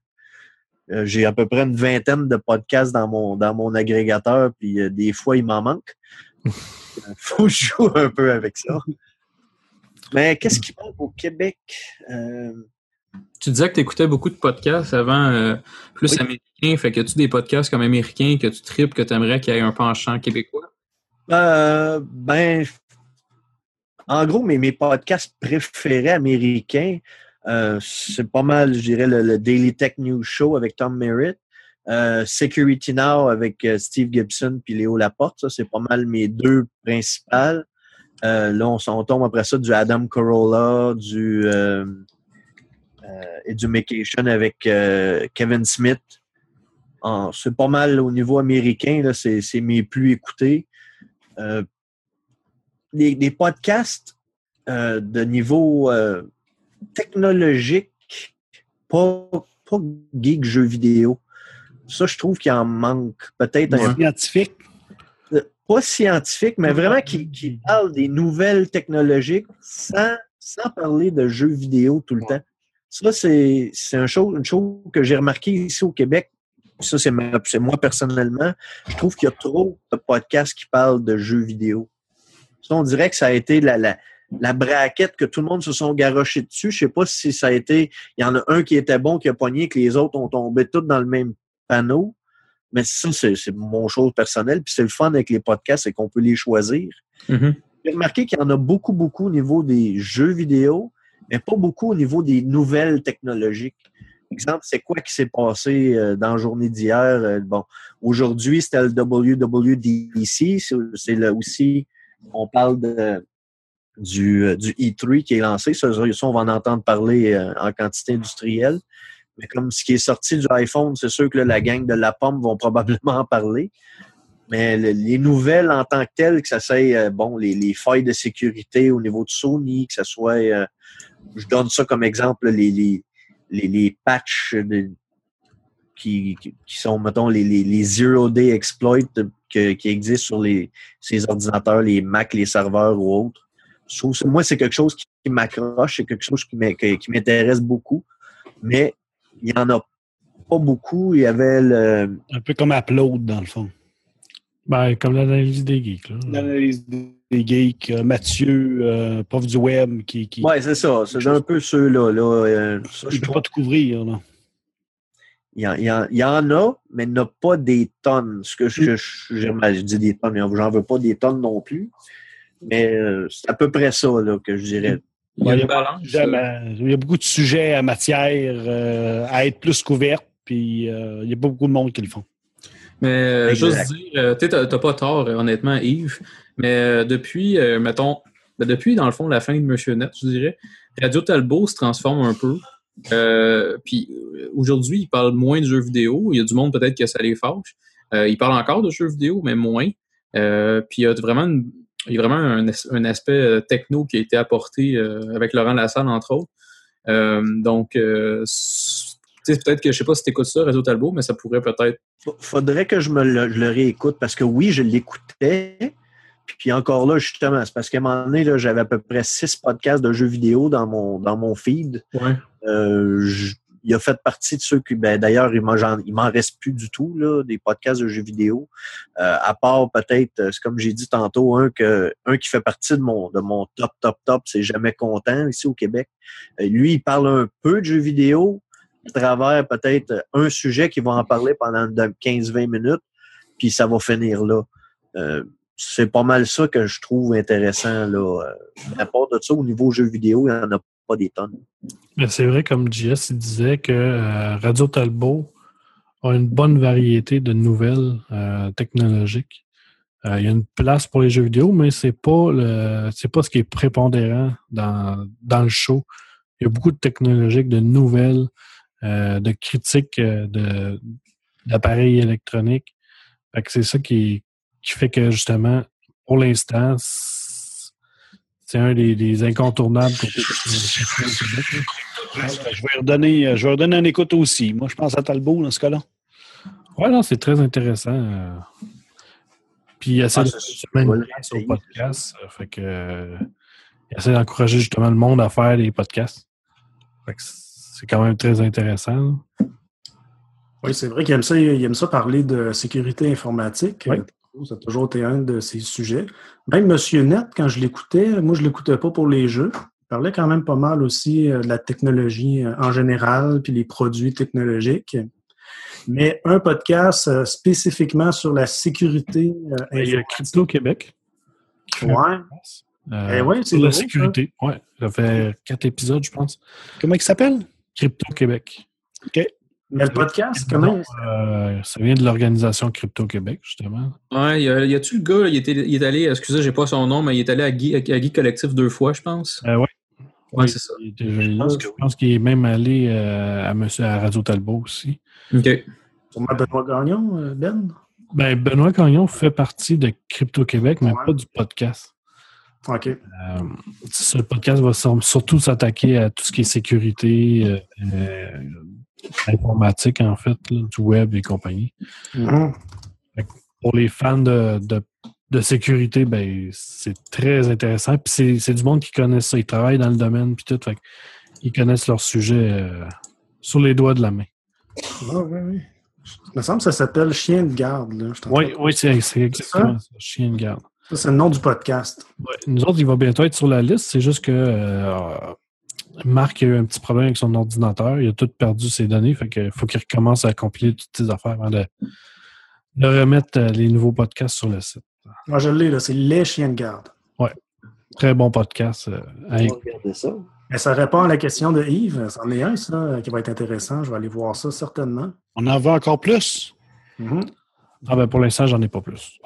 euh, j'ai à peu près une vingtaine de podcasts dans mon, dans mon agrégateur, puis des fois, il m'en manque. faut que je joue un peu avec ça. Mais qu'est-ce qui manque au Québec? Tu disais que tu écoutais beaucoup de podcasts avant, euh, plus Oui. américains. Fait que tu des podcasts comme américains que tu tripes, que tu aimerais qu'il y ait un penchant québécois? Euh, ben, en gros, mes, mes podcasts préférés américains, euh, c'est pas mal, je dirais, le, le Daily Tech News Show avec Tom Merritt, euh, Security Now avec Steve Gibson puis Léo Laporte. Ça, c'est pas mal mes deux principales. Là, on, on tombe après ça du Adam Carolla, du Education avec euh, Kevin Smith. C'est pas mal au niveau américain, là, c'est c'est mes plus écoutés. Euh, des, des podcasts euh, de niveau euh, technologique, pas, pas geek jeux vidéo. Ça, je trouve qu'il en manque peut-être un Ouais. Scientifique? peu. pas scientifique, mais vraiment qui, qui parle des nouvelles technologiques sans, sans parler de jeux vidéo tout le temps. Ça, c'est un une chose que j'ai remarqué ici au Québec. Ça, c'est moi personnellement. Je trouve qu'il y a trop de podcasts qui parlent de jeux vidéo. Ça, on dirait que ça a été la, la, la braquette que tout le monde se sont garochés dessus. Je sais pas si ça a été. Il y en a un qui était bon, qui a pogné, que les autres ont tombé tous dans le même panneau. Mais ça, c'est mon chose personnelle. Puis c'est le fun avec les podcasts, c'est qu'on peut les choisir. Mhm. J'ai remarqué qu'il y en a beaucoup, beaucoup au niveau des jeux vidéo, mais pas beaucoup au niveau des nouvelles technologiques. Exemple, c'est quoi qui s'est passé euh, dans la journée d'hier? Euh, bon, aujourd'hui, c'était le WWDC. C'est là aussi, on parle du, euh, du E3 qui est lancé. Ça, on va en entendre parler en quantité industrielle. Mais comme ce qui est sorti du iPhone, c'est sûr que la gang de la pomme vont probablement en parler. Mais le- les nouvelles en tant que telles, que ça soit euh, bon, les, les failles de sécurité au niveau de Sony, que ça soit, euh, je donne ça comme exemple, les, les, les, patchs de- qui, qui sont, mettons, les, les, les zero-day exploits que- qui existent sur les, ces ordinateurs, les Mac, les serveurs ou autres. Moi, c'est quelque chose qui, m'accroche, c'est quelque chose qui m'intéresse beaucoup, mais il n'y en a pas beaucoup. Il y avait le, Un peu comme Upload, dans le fond. Ben, comme l'analyse des geeks. Là. L'analyse des geeks, euh, Mathieu, euh, prof du web, qui. qui Ouais, c'est ça. C'est un peu ceux-là. Là, euh, ça, je je peux trouve pas tout couvrir. Là. Il y, en, il y en- il y en a, mais il n'y en a pas des tonnes. Ce que je, je, je- je dis des tonnes, mais j'en veux pas des tonnes non plus. Mais euh, c'est à peu près ça là, que je dirais. Il y a il y a balance. Sujet à ma- Il y a beaucoup de sujets à matière euh, à être plus couverts, puis euh, il n'y a pas beaucoup de monde qui le font. Mais euh, Exact. juste dire, euh, tu sais, t'as pas tort, euh, honnêtement, Yves, mais depuis, mettons, ben, depuis, dans le fond, la fin de Monsieur Net, je dirais, Radio Talbot se transforme un peu. Euh, puis aujourd'hui, il parle moins de jeux vidéo. Il y a du monde peut-être que ça les fâche. Euh, il parle encore de jeux vidéo, mais moins. Euh, puis il y a vraiment, une- il y a vraiment un, un aspect techno qui a été apporté avec Laurent Lassalle, entre autres. Donc, peut-être que je sais pas si tu écoutes ça, Radio Talbot, mais ça pourrait peut-être Faudrait que je me le, je le réécoute parce que oui, je l'écoutais. Puis encore là, justement, c'est parce qu'à un moment donné, j'avais à peu près six podcasts de jeux vidéo dans mon, dans mon feed. Ouais. Euh, je- il a fait partie de ceux qui, ben, d'ailleurs, il m'en, reste plus du tout, là, des podcasts de jeux vidéo. Euh, à part peut-être, euh, c'est comme j'ai dit tantôt, un que, un qui fait partie de mon, de mon top, top, top, c'est jamais content ici au Québec. Euh, lui, il parle un peu de jeux vidéo à travers peut-être un sujet qui va en parler pendant de 15-20 minutes, puis ça va finir là. Euh, c'est pas mal ça que je trouve intéressant, là. Euh, À part de ça, au niveau jeux vidéo, il n'y en a pas des tonnes. C'est vrai, comme JS disait, que euh, Radio Talbot a une bonne variété de nouvelles euh, technologiques. Euh, il y a une place pour les jeux vidéo, mais c'est pas pas ce qui est prépondérant dans, dans le show. Il y a beaucoup de technologiques, de nouvelles, euh, de critiques euh, de d'appareils électroniques. Fait que c'est ça qui, qui fait que justement, pour l'instant, c'est un des, des incontournables. Ouais, Je vais redonner, euh, je vais redonner un écoute aussi. Moi, je pense à Talbot dans ce cas-là. Ouais, non, c'est très intéressant. Puis il essaie Ah, de se une essayer, podcast. Fait que il essaie d'encourager justement le monde à faire des podcasts. Fait que c'est quand même très intéressant. là. Oui, c'est vrai qu'il aime ça, il aime ça parler de sécurité informatique. Oui. Ça a toujours été un de ses sujets. Même Monsieur Net, quand je l'écoutais, moi je l'écoutais pas pour les jeux. Il parlait quand même pas mal aussi euh, de la technologie euh, en général, puis les produits technologiques. Mais un podcast euh, spécifiquement sur la sécurité euh, Il y a. Crypto Québec. Ouais. euh, Eh ouais, c'est sur la drôle, ça. sécurité. Ouais, ça fait quatre épisodes, je pense. Comment il s'appelle? Crypto Québec. Mais le podcast, comment Euh, ça vient de l'organisation Crypto Québec, justement. Ouais, y a-tu le gars, il, était, il est allé, excusez, j'ai pas son nom, mais il est allé à Guy, à Guy Collectif deux fois, je pense. Euh, ouais. Ouais, c'est ça. Il est déjà là. Je pense qu'il est même allé euh, à, monsieur, à Radio Talbot aussi. OK. Sûrement Benoît Gagnon, Ben? Ben, Benoît Gagnon fait partie de Crypto Québec, mais Ouais. pas du podcast. OK. Euh, ce podcast va sur- surtout s'attaquer à tout ce qui est sécurité, euh, euh, informatique, en fait, là, du web et compagnie. Mhm. Pour les fans de, de, de sécurité, ben, c'est très intéressant. Puis c'est- du monde qui connaît ça. Ils travaillent dans le domaine, puis tout. Fait ils connaissent leur sujet euh, sur les doigts de la main. Ah, oui, oui. Il me semble que ça s'appelle Chien de garde. Là. Oui, oui, c'est c'est exactement ça. Chien de garde. Ça, c'est le nom du podcast. Ouais, Nous autres, il va bientôt être sur la liste. C'est juste que euh, Marc a eu un petit problème avec son ordinateur. Il a tout perdu ses données. Fait qu'il faut qu'il recommence à compiler toutes ses affaires avant de, de remettre euh, les nouveaux podcasts sur le site. Moi, je l'ai, là. C'est Les Chiens de garde. Très bon podcast. euh, regarder ça. Mais ça répond à la question de Yves. C'en est un, ça, qui va être intéressant. Je vais aller voir ça certainement. On en veut encore plus. Mhm. Ah ben pour l'instant, j'en ai pas plus.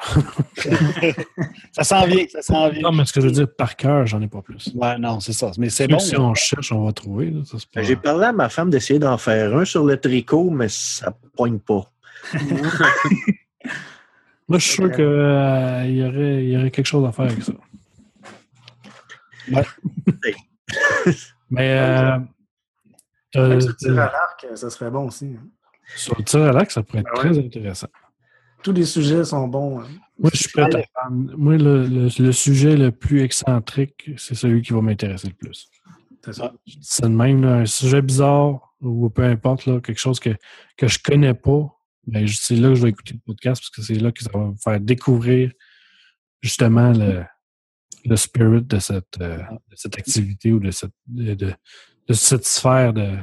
Ça s'en vient, ça s'en vient. Non, mais ce que je veux dire, par cœur, j'en ai pas plus. Ouais, non, c'est ça. Mais c'est bon. Si on cherche, on va trouver. pas- J'ai parlé à ma femme d'essayer d'en faire un sur le tricot, mais ça poigne pas. Moi, je suis sûr qu'il y, aurait, il y aurait quelque chose à faire avec ça. Ouais. Mais euh, t'as- Avec ce tir à l'arc, ça serait bon aussi. hein. sur le tir à l'arc, ça pourrait être Ben ouais. très intéressant. Tous les sujets sont bons. hein. Moi, je suis prêt à prendre- Moi, le, le- le sujet le plus excentrique, c'est celui qui va m'intéresser le plus. C'est ça. De même, là, un sujet bizarre ou peu importe, là, quelque chose que, que je connais pas, ben, je- c'est là que je vais écouter le podcast parce que c'est là que ça va me faire découvrir justement le, le spirit de cette, euh, de cette activité ou de cette, de, de- de cette sphère de.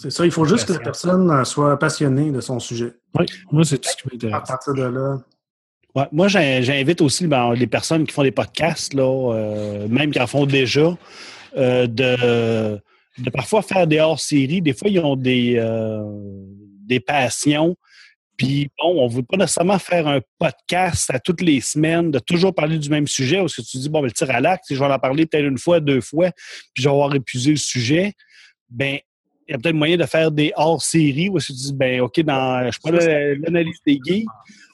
C'est ça. Il faut juste que la personne euh, soit passionnée de son sujet. Oui, moi, c'est tout ce qui À m'intéresse. partir de là, Ouais, moi, j'in- j'invite aussi ben, les personnes qui font des podcasts, là, euh, même qui en font déjà, euh, de, de parfois faire des hors-séries. Des fois, ils ont des, euh, des passions. Puis, bon, on ne veut pas nécessairement faire un podcast à toutes les semaines, de toujours parler du même sujet, parce que tu dis, bon, ben, le tir à l'arc, si je vais en parler peut-être une fois, deux fois, puis je vais avoir épuisé le sujet, ben il y a peut-être moyen de faire des hors-séries où tu dis, ben, OK, dans, je là, l'analyse des gays,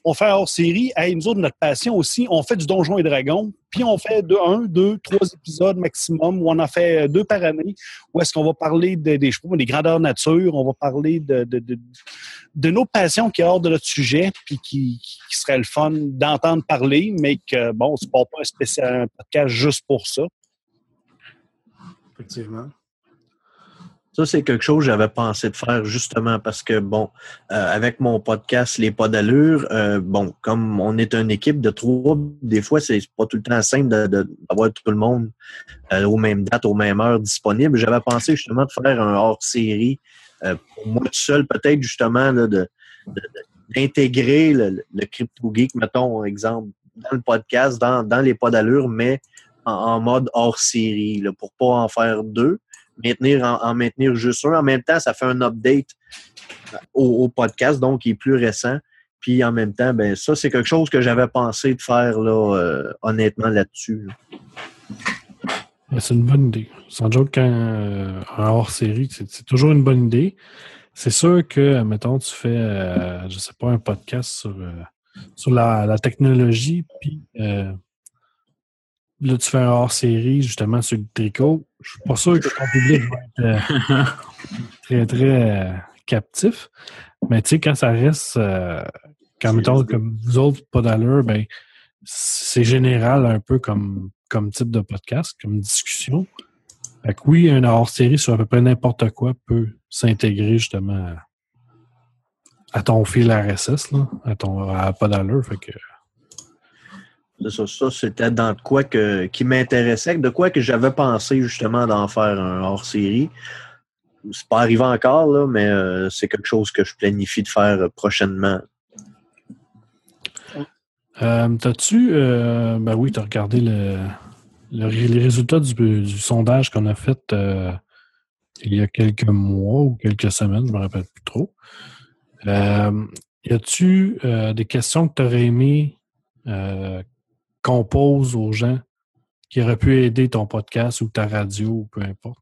on fait hors série. Hey, nous autres, notre passion aussi, on fait du Donjon et Dragon, puis on fait un, deux, trois épisodes maximum, où on en fait deux par année, où est-ce qu'on va parler de- des, je des grandeurs nature, on va parler de, de, nos passions qui est hors de notre sujet, puis qui, qui, serait le fun d'entendre parler, mais que, bon, on ne pas un, spécial, un podcast juste pour ça. effectivement. Ça, c'est quelque chose que j'avais pensé de faire justement parce que, bon, euh, avec mon podcast Les Pas d'allure, euh, bon, comme on est une équipe de trois, des fois, c'est pas tout le temps simple d'avoir tout le monde euh, aux mêmes dates, aux mêmes heures disponibles. J'avais pensé justement de faire un hors-série euh, pour moi tout seul, peut-être justement de, d'intégrer le, le Crypto Geek, mettons, exemple, dans le podcast, dans, dans Les Pas d'allure, mais en, en mode hors-série, pour pas en faire deux maintenir en, en maintenir juste un. En même temps, ça fait un update au, podcast, donc il est plus récent. Puis en même temps, ben ça, c'est quelque chose que j'avais pensé de faire là, euh, honnêtement là-dessus. C'est une bonne idée. Sans joke, quand euh, hors-série, c'est toujours une bonne idée. C'est sûr que, mettons, tu fais, euh, je sais pas, un podcast sur, euh, la, la technologie, puis là, tu fais un hors-série, justement, sur le tricot. Je suis pas sûr que ton public va être euh, très, très euh, captif. Mais tu sais, quand ça reste, euh, quand, mettons, comme vous autres, pas d'allure, ben, c'est général un peu comme, comme type de podcast, comme discussion. Fait que oui, un hors-série sur à peu près n'importe quoi peut s'intégrer justement à, à ton fil RSS, là, à ton à pas d'allure. Fait que Ça, c'était dans quoi que, qui m'intéressait, de quoi que j'avais pensé justement d'en faire un hors-série. C'est pas arrivé encore, là, mais euh, c'est quelque chose que je planifie de faire euh, prochainement. Euh, T'as-tu, euh, ben oui, t'as regardé le, le- les résultats du, sondage qu'on a fait il y a quelques mois ou quelques semaines, je me rappelle plus trop. Y a-tu des questions que tu aurais aimé euh, qu'on pose aux gens qui auraient pu aider ton podcast ou ta radio ou peu importe?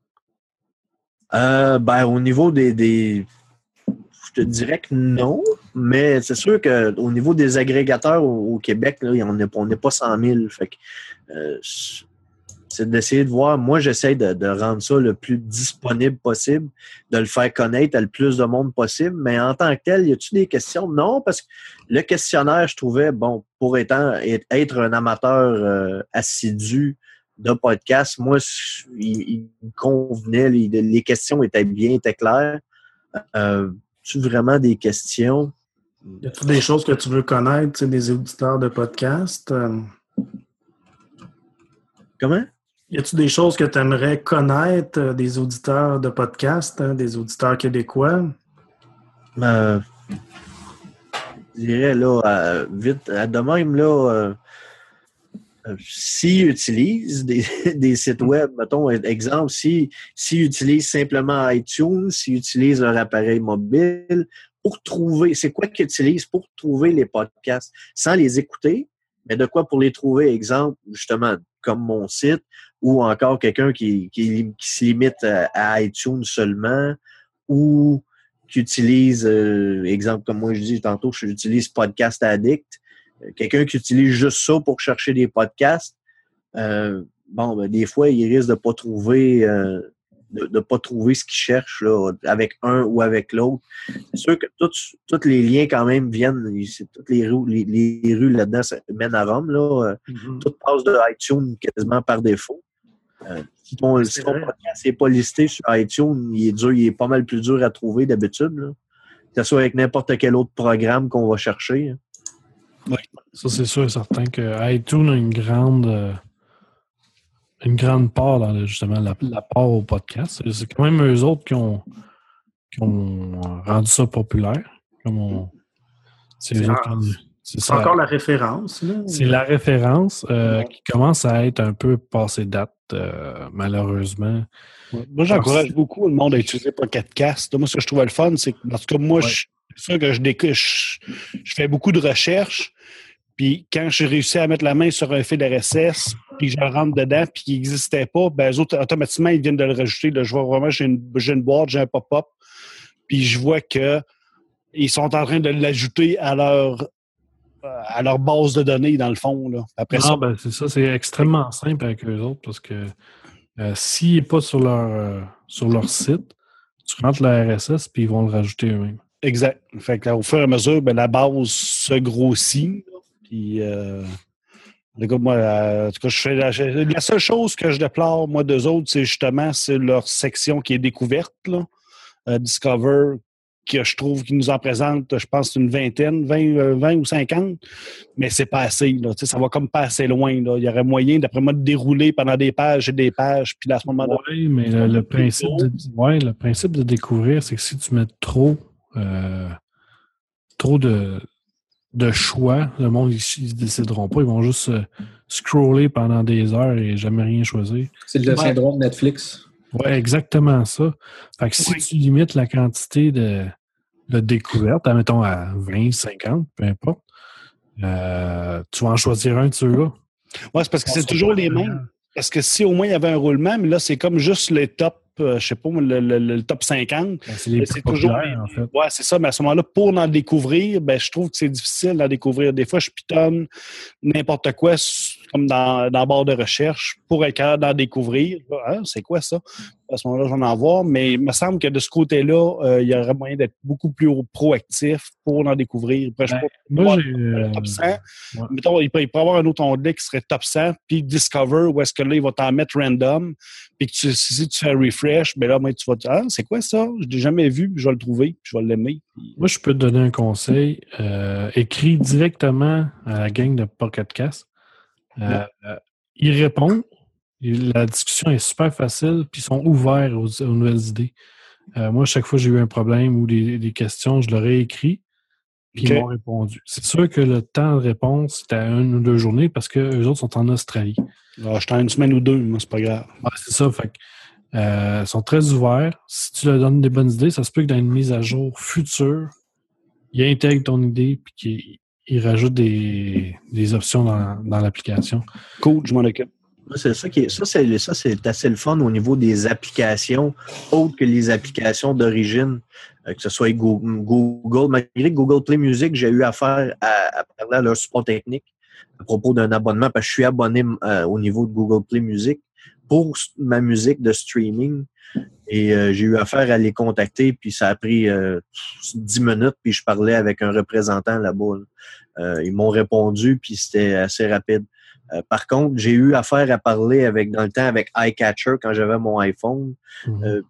Euh, ben, au niveau des, Je te dirais que non, mais c'est sûr qu'au niveau des agrégateurs au, Québec, là, on n'est on n'est pas 100 000. Fait que, euh, c'est d'essayer de voir. Moi, j'essaie de, de rendre ça le plus disponible possible, de le faire connaître à le plus de monde possible. Mais en tant que tel, y a-tu des questions? Non, parce que le questionnaire, je trouvais, bon, pour étant, être un amateur euh, assidu de podcast, moi, il, convenait. Les, les questions étaient bien, étaient claires. Euh, tu vraiment des questions? Y a-t-il des choses que tu veux connaître, des auditeurs de podcast? Euh, Comment? Y a-t-il des choses que tu aimerais connaître euh, des auditeurs de podcast, hein, des auditeurs québécois? Euh, je dirais là, vite, à de même, là, euh, euh, s'ils utilisent des, sites web, mettons, exemple, s'ils utilisent simplement iTunes, s'ils utilisent leur appareil mobile, pour trouver, c'est quoi qu'ils utilisent pour trouver les podcasts, sans les écouter, mais de quoi pour les trouver, exemple, justement, comme mon site, ou encore quelqu'un qui, qui, qui se limite à, à iTunes seulement, ou qui utilise, euh, exemple comme moi je dis tantôt, j'utilise Podcast Addict. Euh, Quelqu'un qui utilise juste ça pour chercher des podcasts, euh, bon, ben, des fois, il risque de pas trouver euh, de, de pas trouver ce qu'il cherche là, avec un ou avec l'autre. C'est sûr que tous les liens quand même viennent, toutes les rues, les, les rues là-dedans mènent à Rome. Là. Euh, Tout passe de iTunes quasiment par défaut. Euh, si ton, si C'est ton podcast n'est pas listé sur iTunes, il est dur, il est pas mal plus dur à trouver d'habitude. là. Que ce soit avec n'importe quel autre programme qu'on va chercher. hein. Ça, c'est sûr et certain que iTunes a une grande, euh, une grande part dans le- justement la, la part au podcast. C'est- C'est quand même eux autres qui ont, qui ont rendu ça populaire. Comme on- c'est eux C'est autres qui ont- c'est C'est ça. encore la référence. là. C'est la référence euh, qui commence à être un peu passée date, euh, malheureusement. Ouais. Moi, j'encourage beaucoup le monde à utiliser Pocket Cast. Moi, ce que je trouvais le fun, c'est que, parce que moi, Ouais. je- sûr que je, je, je fais beaucoup de recherches. Puis quand j'ai réussi à mettre la main sur un fil RSS, puis je rentre dedans, puis qu'il n'existait pas, ben, eux autres, automatiquement, ils viennent de le rajouter. Là, je vois vraiment, j'ai une, j'ai une boîte, j'ai un pop-up, puis je vois que ils sont en train de l'ajouter à leur, à leur base de données, dans le fond. Là. Après ça, ben, c'est ça, c'est extrêmement simple avec eux autres parce que euh, s'il n'est pas sur leur, euh, sur leur site, tu rentres la RSS puis ils vont le rajouter eux-mêmes. Exact. Fait que, là, au fur et à mesure, ben, la base se grossit. Puis, euh, en tout cas, moi, en tout cas, je fais la, seule chose que je déplore, moi, d'eux autres, c'est justement c'est leur section qui est découverte, là, euh, Discover, que je trouve qu'ils nous en présentent, je pense, une vingtaine, 20, euh, 20 ou 50, mais c'est pas assez. Là, Tu sais, ça va comme pas assez loin. Là. Il y aurait moyen, d'après moi, de dérouler pendant des pages et des pages, puis à ce moment-là, Oui, mais le, le principe de, ouais, le principe de découvrir, c'est que si tu mets trop, euh, trop de, de choix, le monde, ils ne décideront pas. Ils vont juste euh, scroller pendant des heures et jamais rien choisir. C'est le Ouais. syndrome Netflix. Oui, exactement ça. Fait que si Oui. tu limites la quantité de, de découvertes, admettons à 20, 50, peu importe, euh, tu vas en choisir un de ceux-là. Ouais, c'est parce que c'est toujours les mêmes. Parce que si au moins il y avait un roulement, mais là, c'est comme juste les top, euh, je sais pas, le, le- le top 50. Ben, c'est toujours en fait. Ouais, c'est ça. Mais à ce moment-là, pour en découvrir, ben, je trouve que c'est difficile d'en découvrir. Des fois, je pitonne n'importe quoi, comme dans, dans barre de recherche, pour être capable d'en découvrir. Ah, c'est quoi ça? À ce moment-là, j'en en voir. Mais il me semble que de ce côté-là, euh, il y aurait moyen d'être beaucoup plus proactif pour en découvrir. Après, je sais Ben, Moi, j'ai. euh, top 100. ouais. Mettons, il peut, y avoir un autre onglet qui serait top 100, puis Discover, où est-ce que là, il va t'en mettre random, puis que tu- si tu fais un refresh, ben là, moi, tu vas te dire, ah, c'est quoi ça? Je l'ai jamais vu, puis je vais le trouver, puis je vais l'aimer. Moi, je peux te donner un conseil. Euh, écris directement à la gang de Pocket Cast. Euh, ils répondent. La discussion est super facile, puis ils sont ouverts aux, aux nouvelles idées. Euh, moi, chaque fois que j'ai eu un problème ou des, des questions, je leur ai écrit, puis ils m'ont répondu. C'est sûr que le temps de réponse, c'était à une ou deux journées parce qu'eux autres sont en Australie. Ah, je une semaine ou deux, moi, c'est pas grave. Ouais, c'est ça. Fait que, euh, ils sont très ouverts. Si tu leur donnes des bonnes idées, ça se peut que dans une mise à jour future, ils intègrent ton idée puis qu'ils ils rajoutent des, des options dans, dans l'application. Cool, je m'en occupe. Moi, C'est ça qui est, ça, c'est, ça, c'est assez le fun au niveau des applications, autres que les applications d'origine, euh, que ce soit Go- Google. Malgré Google Play Music, j'ai eu affaire à, à parler à leur support technique à propos d'un abonnement, parce que je suis abonné euh, au niveau de Google Play Music. pour ma musique de streaming. Et euh, j'ai eu affaire à les contacter, puis ça a pris euh, 10 minutes, puis je parlais avec un représentant là-bas. là. Euh, ils m'ont répondu, puis c'était assez rapide. Euh, par contre, j'ai eu affaire à parler avec dans le temps avec iCatcher quand j'avais mon iPhone. Mhm. Euh,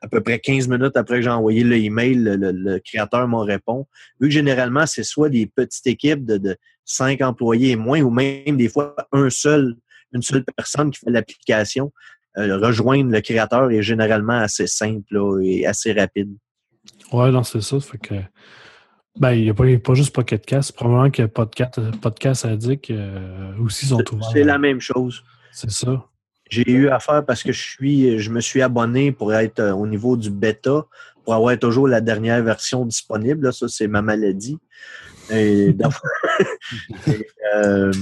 à peu près 15 minutes après que j'ai envoyé le email, le, le- le créateur m'en répond. Vu que généralement, c'est soit des petites équipes de, de 5 employés et moins, ou même des fois un seul, une seule personne qui fait l'application. Euh, rejoindre le créateur est généralement assez simple là, et assez rapide. Ouais, non, c'est ça. Fait que. Ben, il n'y a pas, pas juste Pocket Cast. Probablement que Podcast, Podcast Addict euh, aussi sont ouverts. C'est la même chose. C'est ça. J'ai eu affaire parce que je suis, je me suis abonné pour être euh, au niveau du bêta, pour avoir toujours la dernière version disponible. Là, ça, c'est ma maladie. Et donc, et, euh,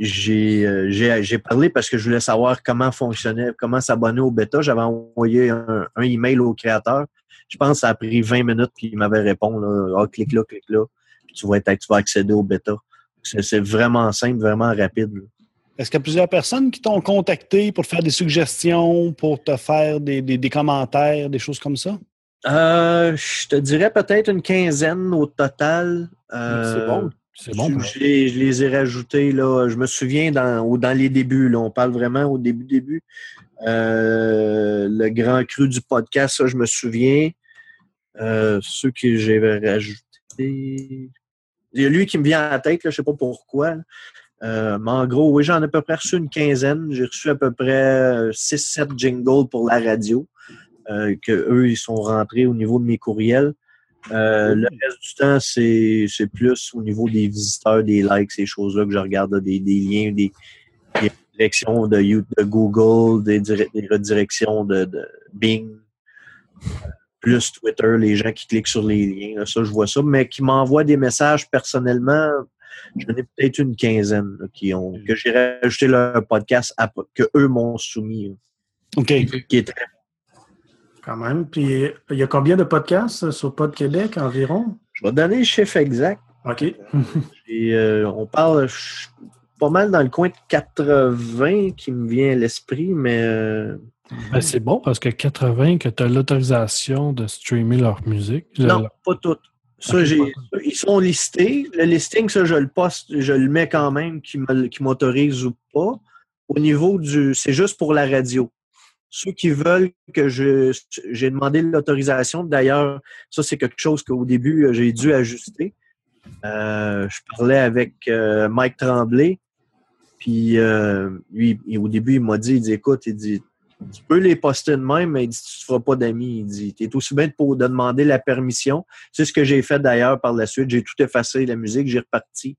j'ai, euh, j'ai, parlé parce que je voulais savoir comment fonctionnait, comment s'abonner au bêta. J'avais envoyé un, un email au créateur. Je pense que ça a pris 20 minutes, puis il m'avait répondu ah, clique là, clique là, puis tu vas être, tu vas accéder au bêta. C'est, vraiment simple, vraiment rapide. Est-ce qu'il y a plusieurs personnes qui t'ont contacté pour te faire des suggestions, pour te faire des, des- des commentaires, des choses comme ça? Euh, je te dirais peut-être une quinzaine au total. Euh, c'est bon. C'est bon. Je, les, je les ai rajoutés, là. Je me souviens dans, dans les débuts, là. On parle vraiment au début, début. Euh, le grand cru du podcast, ça, je me souviens. Euh, ceux que j'ai rajoutés. Il y a lui qui me vient à la tête, là, je sais pas pourquoi. Euh, mais en gros, oui, j'en ai à peu près reçu une quinzaine. J'ai reçu à peu près 6-7 jingles pour la radio. Que eux, ils sont rentrés au niveau de mes courriels. Euh, le reste du temps, c'est plus au niveau des visiteurs, des likes, ces choses-là que je regarde, là, des, des liens, des, des redirections de, de Google, des, dire- des redirections de, de Bing, euh, plus Twitter, les gens qui cliquent sur les liens, là, ça, je vois ça, mais qui m'envoient des messages personnellement, j'en ai peut-être une quinzaine là, qui ont que j'ai rajouté leur podcast à- que eux m'ont soumis, OK. qui est très Quand même. Puis, il y a combien de podcasts euh, sur Pod Québec environ? Je vais te donner le chiffre exact. OK. Et, euh, on parle je suis pas mal dans le coin de 80 qui me vient à l'esprit, mais euh, Ben, c'est bon parce que 80, que tu as l'autorisation de streamer leur musique. non, pas toutes. Ça, pas ils sont listés. Le listing, ça, je le poste, je le mets quand même, qui me- qui m'autorise ou pas. Au niveau du. C'est juste pour la radio. Ceux qui veulent que je. J'ai demandé l'autorisation. D'ailleurs, ça, c'est quelque chose qu'au début, euh, j'ai dû ajuster. Euh, je parlais avec euh, Mike Tremblay. Puis, lui, au début, il m'a dit, il dit, écoute, il dit, tu peux les poster de même, mais il dit, tu ne feras pas d'amis. Il dit, tu es aussi bien de, de demander la permission. C'est ce que j'ai fait d'ailleurs par la suite. J'ai tout effacé, la musique, j'ai reparti.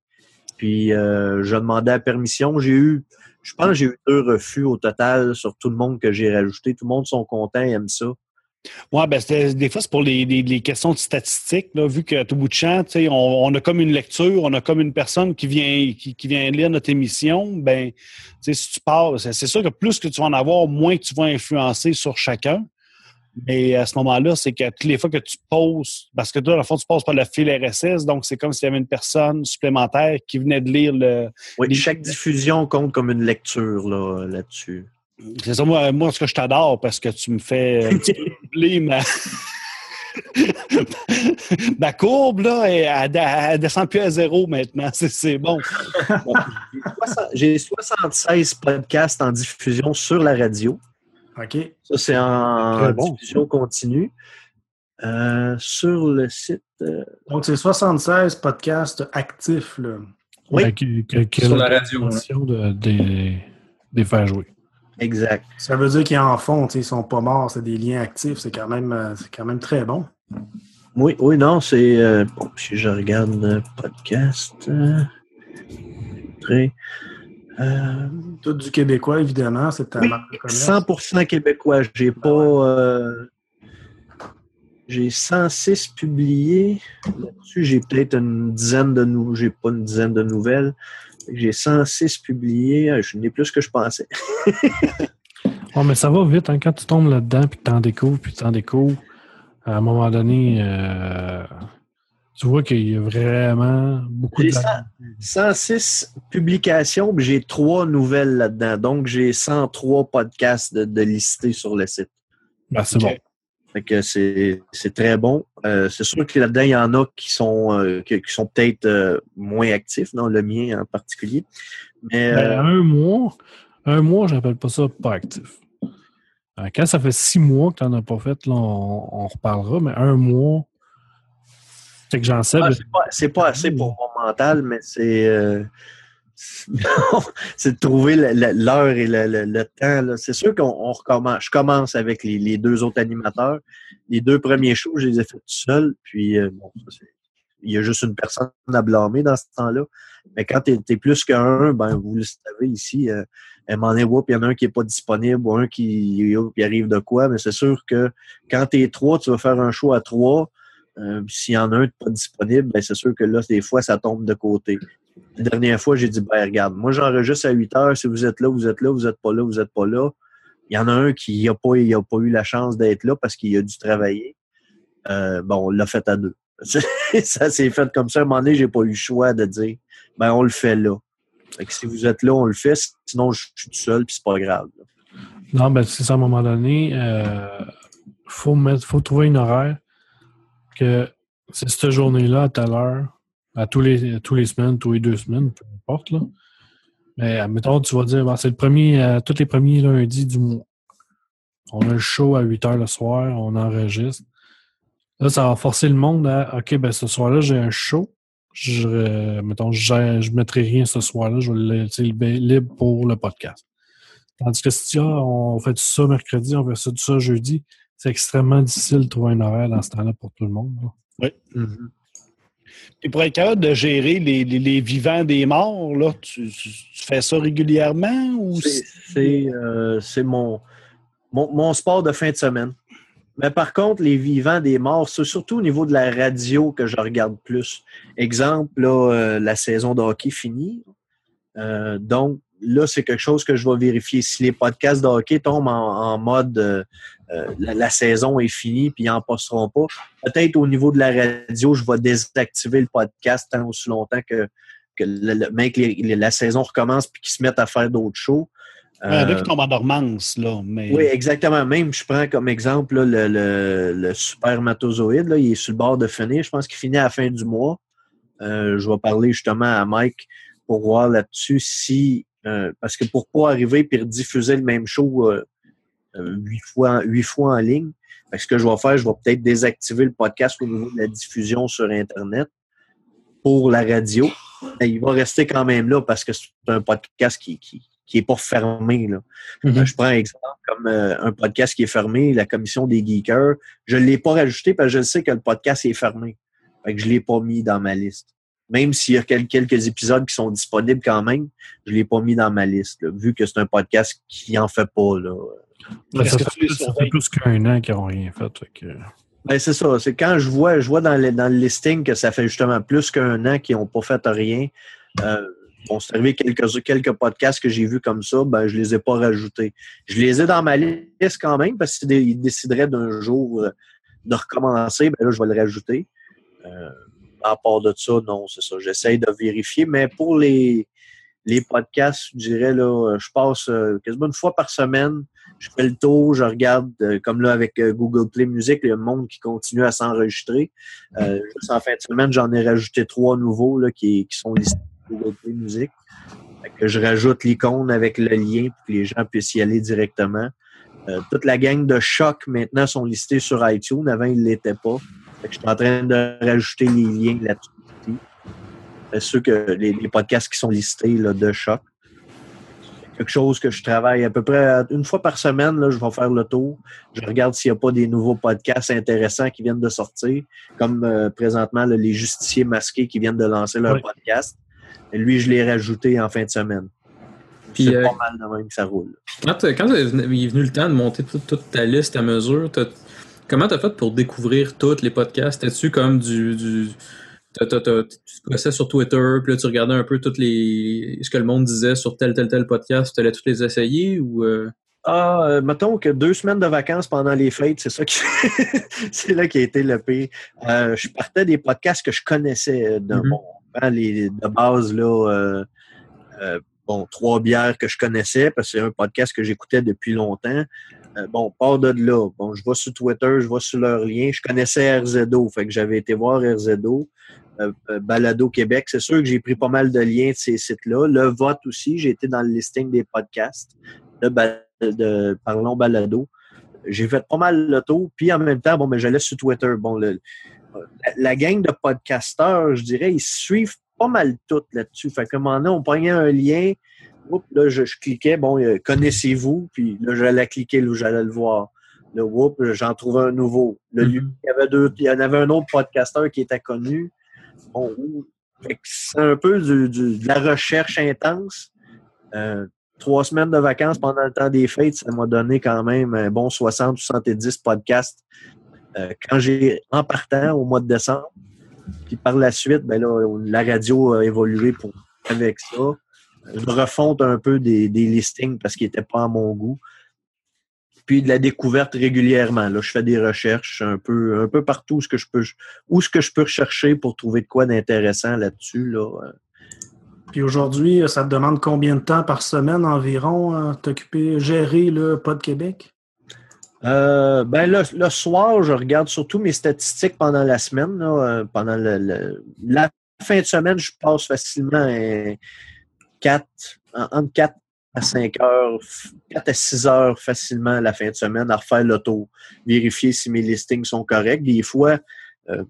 Puis, je demandais la permission. J'ai eu, je pense que j'ai eu deux refus au total sur tout le monde que j'ai rajouté. Tout le monde sont contents, aiment ça. Ouais, ben des fois, c'est pour les, questions de statistiques, vu que tout bout de champ, on, a comme une lecture, on a comme une personne qui vient, lire notre émission, ben, si tu parles, c'est sûr que plus que tu vas en avoir, moins que tu vas influencer sur chacun. Mais à ce moment-là, c'est que toutes les fois que tu poses, parce que toi, dans le fond, tu passes par le fil RSS, donc c'est comme s'il y avait une personne supplémentaire qui venait de lire le. Oui, Les- chaque diffusion compte comme une lecture là, là-dessus. C'est ça, moi, moi, ce que je t'adore, parce que tu me fais un petit peu oublier ma... ma courbe, là, elle, elle- elle descend plus à zéro maintenant. C'est- C'est bon. J'ai 76 podcasts en diffusion sur la radio. OK. Ça, c'est en bon. diffusion continue. Euh, sur le site. euh, Donc, c'est 76 podcasts actifs, là. Oui. Qui- qui- qui a Sur la radio, de, de, les faire jouer. exact. Ça veut dire qu'ils en font, ils sont pas morts, c'est des liens actifs, c'est quand même euh, c'est quand même très bon. Oui, oui, non, c'est. euh, bon, si je regarde le podcast. euh, très. Euh, Tout du québécois, évidemment, c'est Oui, marque de commerce. 100% québécois. J'ai pas. euh, j'ai 106 publiés. Là-dessus, j'ai peut-être une dizaine de nou- J'ai pas une dizaine de nouvelles. J'ai 106 publiés. Ah, Je n'ai plus que je pensais. Oh, mais ça va vite hein, quand tu tombes là-dedans, puis que tu en découvres, puis tu en découvres. À un moment donné, euh, tu vois qu'il y a vraiment beaucoup de. J'ai 100 106 publications, puis j'ai trois nouvelles là-dedans. Donc, j'ai 103 podcasts de, de listés sur le site. Ben, c'est bon. Fait que c'est c'est très bon. Euh, c'est sûr que là-dedans, il y en a qui sont euh, qui, qui sont peut-être euh, moins actifs, non, le mien en particulier. Mais Ben, euh, un mois, un mois, j'appelle pas ça pas actif. Quand ça fait six mois que tu n'en as pas fait, là, on, on reparlera, mais un mois, c'est que j'en sais. ah, c'est pas, assez pour mon mental, mais c'est euh, c'est de trouver l'heure et le, le- le temps. C'est sûr qu'on on recommence. Je commence avec les, les deux autres animateurs. Les deux premiers shows, je les ai faits tout seul. Puis euh, bon, ça, il y a juste une personne à blâmer dans ce temps-là. Mais quand tu es, plus qu'un, ben vous le savez ici, euh, à un moment donné, whoop, il y en a un qui n'est pas disponible ou un qui, qui arrive de quoi. Mais c'est sûr que quand tu es trois, tu vas faire un show à trois. Euh, S'il y en a un pas disponible, ben c'est sûr que là, des fois, ça tombe de côté. La dernière fois, j'ai dit, ben regarde, moi j'enregistre à 8 heures, si vous êtes là, vous êtes là, vous n'êtes pas là, vous n'êtes pas là. Il y en a un qui n'a pas, il eu la chance d'être là parce qu'il a dû travailler. Euh, bon, on l'a fait à deux. ça s'est fait comme ça. À un moment donné, j'ai pas eu le choix de dire, ben on le fait là. Si vous êtes là, on le fait. Sinon, je suis tout seul, puis c'est pas grave. Non, ben c'est ça, à un moment donné, euh, faut mettre, faut trouver une horaire c'est cette journée-là à telle heure, à tous les, à tous les semaines, tous les deux semaines, peu importe, là. Mais admettons, tu vas dire, ben, c'est le premier, euh, tous les premiers lundis du mois. On a le show à 8 heures le soir, on enregistre. Là, ça va forcer le monde à, OK, ben, ce soir-là, j'ai un show. Je, euh, mettons, je, je mettrai rien ce soir-là, je vais le laisser libre libre pour le podcast. Tandis que si ah, on fait ça mercredi, on fait ça, ça jeudi, c'est extrêmement difficile de trouver un horaire dans ce temps-là pour tout le monde. là. Et pour être capable de gérer les, les- les vivants des morts, là, tu, tu- tu fais ça régulièrement ou C'est- C'est euh, c'est mon, mon, mon sport de fin de semaine. Mais par contre, les vivants des morts, c'est surtout au niveau de la radio que je regarde plus. Exemple, là, euh, la saison de hockey finie. Euh, donc, là, c'est quelque chose que je vais vérifier. Si les podcasts de hockey tombent en, en mode la, la saison est finie puis ils n'en passeront pas, peut-être au niveau de la radio, je vais désactiver le podcast tant aussi longtemps que, que le, le- même que les- les- la saison recommence puis qu'ils se mettent à faire d'autres shows. Euh, qui tombent en dormance, là. Mais... oui, exactement. Même, je prends comme exemple là, le, le. Là, il est sur le bord de finir. Je pense qu'il finit à la fin du mois. Euh, je vais parler justement à Mike pour voir là-dessus si... euh, parce que pour pas arriver et rediffuser le même show euh, euh, huit, fois, huit fois en ligne, fait que ce que je vais faire, je vais peut-être désactiver le podcast au niveau de la diffusion sur Internet pour la radio. Mais il va rester quand même là parce que c'est un podcast qui, qui, qui est pas fermé. Là. Euh, Je prends un exemple comme euh, un podcast qui est fermé, la commission des geekers. Je ne l'ai pas rajouté parce que je sais que le podcast est fermé. Fait que je ne l'ai pas mis dans ma liste. Même s'il y a quel- quelques épisodes qui sont disponibles quand même, je ne l'ai pas mis dans ma liste, là, vu que c'est un podcast qui en fait pas. Là. Ben, ça, que fait ça fait plus qu'un an qu'ils n'ont rien fait. fait que- Ben, c'est ça. C'est quand je vois, je vois dans le, dans le listing que ça fait justement plus qu'un an qu'ils n'ont pas fait rien. Euh, bon, c'est arrivé quelques, quelques podcasts que j'ai vus comme ça, ben, je les ai pas rajoutés. Je les ai dans ma liste quand même parce qu'ils décideraient d'un jour euh, de recommencer, ben là, je vais le rajouter. Euh, à part de ça, non, c'est ça. J'essaye de vérifier, mais pour les, les podcasts, je dirais, là, je passe euh, quasiment une fois par semaine. Je fais le tour, je regarde, euh, comme là avec euh, Google Play Music, il y a le monde qui continue à s'enregistrer. Euh, juste en fin de semaine, j'en ai rajouté trois nouveaux là, qui, qui sont listés sur Google Play Music. Fait que je rajoute l'icône avec le lien pour que les gens puissent y aller directement. Euh, toute la gang de choc maintenant sont listés sur iTunes. Avant, ils ne l'étaient pas. Fait que je suis en train de rajouter les liens là-dessus. Sûr que les, les podcasts qui sont listés là, de choc. Quelque chose que je travaille à peu près une fois par semaine. Là, je vais faire le tour. Je regarde s'il n'y a pas des nouveaux podcasts intéressants qui viennent de sortir, comme euh, présentement là, les justiciers masqués qui viennent de lancer leur Oui. podcast. Et lui, je l'ai rajouté en fin de semaine. Puis, c'est euh, pas mal de même que ça roule. Quand, il est venu le temps de monter toute, toute ta liste à mesure, comment t'as fait pour découvrir tous les podcasts? T'as-tu comme du. du tu passais sur Twitter, puis là tu regardais un peu toutes les ce que le monde disait sur tel, tel, tel podcast, tu allais tous les essayer ou. euh, Ah, euh, mettons que deux semaines de vacances pendant les fêtes, c'est ça qui c'est là qui a été le pire. Euh, je partais des podcasts que je connaissais de, Mhm. bon, hein, les, de base, là, bon, trois bières que je connaissais, parce que c'est un podcast que j'écoutais depuis longtemps. Euh, bon, part de là. Bon, je vais sur Twitter, je vais sur leur lien. Je connaissais RZO, fait que j'avais été voir RZO. Euh, euh, Balado Québec, c'est sûr que j'ai pris pas mal de liens de ces sites-là. Le vote aussi, j'ai été dans le listing des podcasts de, Parlons Balado. J'ai fait pas mal le tour. Puis en même temps, bon, mais j'allais sur Twitter. Bon, le, la, gang de podcasteurs, je dirais, ils suivent pas mal tout là-dessus. Fait qu'à un moment donné, on prenait un lien. Oups, là, je, je cliquais, bon, euh, connaissez-vous, puis là, j'allais cliquer là où j'allais le voir. Là, oups, j'en trouvais un nouveau. Là, lui, il, y avait deux, il y en avait un autre podcasteur qui était connu. C'est un peu de la recherche intense. Euh, trois semaines de vacances pendant le temps des fêtes, ça m'a donné quand même un bon 60 ou 70 podcasts euh, quand j'ai en partant au mois de décembre. Puis par la suite, ben là, la radio a évolué pour avec ça. Je refonte un peu des, des listings parce qu'ils n'étaient pas à mon goût. Puis de la découverte régulièrement. Là, je fais des recherches un peu, un peu partout où ce que je peux, où ce que je peux rechercher pour trouver de quoi d'intéressant là-dessus. Là. Euh, Puis aujourd'hui, ça te demande combien de temps par semaine environ euh, t'occuper, gérer le Pod Québec? Euh, ben le, le soir, je regarde surtout mes statistiques pendant la semaine. là, euh, pendant le, le- la fin de semaine, je passe facilement un 4, en- entre 4 à 5 heures, 4 à 6 heures facilement la fin de semaine à refaire le tour, vérifier si mes listings sont corrects. Des fois, euh,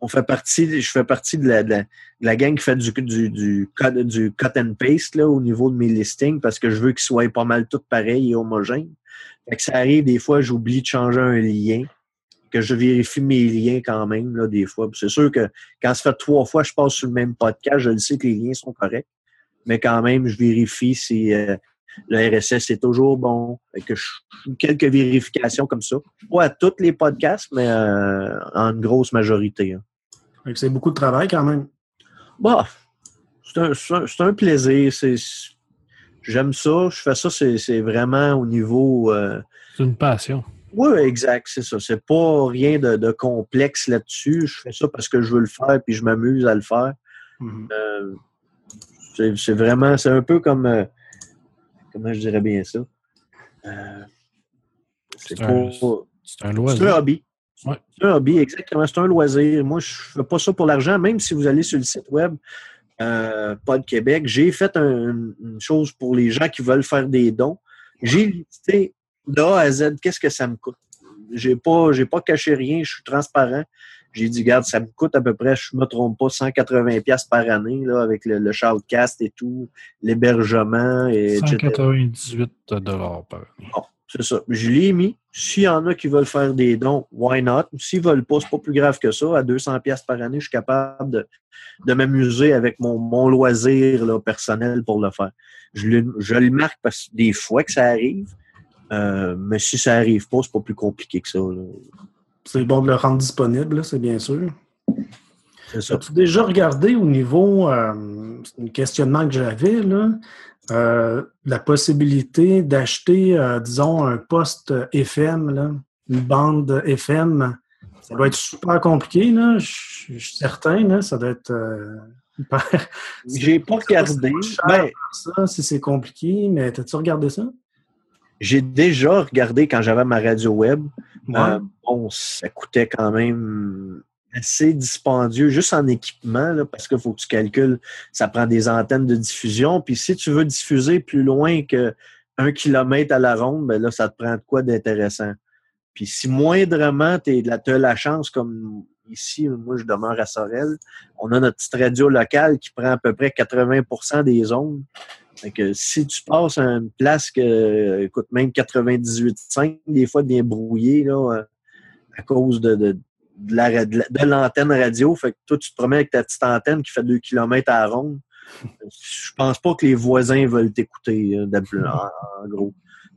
on fait partie, je fais partie de la, gang qui fait du, cut, and paste là, au niveau de mes listings parce que je veux qu'ils soient pas mal tous pareils et homogènes. Que ça arrive des fois, j'oublie de changer un lien, que je vérifie mes liens quand même, là, des fois. C'est sûr que quand ça fait trois fois je passe sur le même podcast, je le sais que les liens sont corrects. Mais quand même, je vérifie si euh, le RSS est toujours bon. Fait que je quelques vérifications comme ça. Pas à tous les podcasts, mais euh, en une grosse majorité. hein. Fait que C'est beaucoup de travail quand même. Bah, c'est un, c'est un- plaisir. C'est, j'aime ça. Je fais ça, c'est, c'est vraiment au niveau. euh, C'est une passion. oui, exact, c'est ça. C'est pas rien de, de complexe là-dessus. Je fais ça parce que je veux le faire puis je m'amuse à le faire. Mhm. Euh, c'est, vraiment, c'est un peu comme. euh, comment je dirais bien ça? Euh, c'est un- C'est un C'est un loisir. hobby. Ouais. C'est un hobby, exactement. C'est un loisir. Moi, je fais pas ça pour l'argent, même si vous allez sur le site web euh, Pod Québec. J'ai fait un- une chose pour les gens qui veulent faire des dons. J'ai listé de A à Z qu'est-ce que ça me coûte? J'ai pas, j'ai pas caché rien, je suis transparent. J'ai dit, regarde, ça me coûte à peu près, je me trompe pas, 180$ piastres par année, là, avec le, le shoutcast et tout, l'hébergement, et etc. 198 dollars par année. Bon, c'est ça. Je l'ai mis. S'il y en a qui veulent faire des dons, why not? S'ils veulent pas, c'est pas plus grave que ça. À 200 pièces par année, je suis capable de, de m'amuser avec mon, mon loisir là, personnel pour le faire. Je le, je le marque parce que des fois que ça arrive, euh, mais si ça arrive pas, c'est pas plus compliqué que ça. là. C'est bon de le rendre disponible, c'est bien sûr. C'est ça. As-tu déjà regardé au niveau, euh, c'est un questionnement que j'avais, là, euh, la possibilité d'acheter, euh, disons, un poste FM, là, une bande FM? Ça doit être super compliqué, là, je suis certain, là, ça doit être euh, hyper... J'ai pas regardé. cher. Ben, ça, si c'est compliqué, mais t'as-tu regardé ça? J'ai déjà regardé quand j'avais ma radio web. Ouais. Euh, bon, ça coûtait quand même assez dispendieux, juste en équipement, là, parce qu'il faut que tu calcules, ça prend des antennes de diffusion. Puis si tu veux diffuser plus loin que un kilomètre à la ronde, ben là, ça te prend de quoi d'intéressant. Puis si moindrement tu as la chance, comme ici, moi je demeure à Sorel, on a notre petite radio locale qui prend à peu près 80% des ondes. Fait que si tu passes à une place que, écoute, même 98,5, des fois bien brouillé, là, euh, à cause de, de, de la- de la- de l'antenne radio. Fait que toi, tu te promets avec ta petite antenne qui fait 2 km à la ronde. Je pense pas que les voisins veulent t'écouter, euh, en, gros.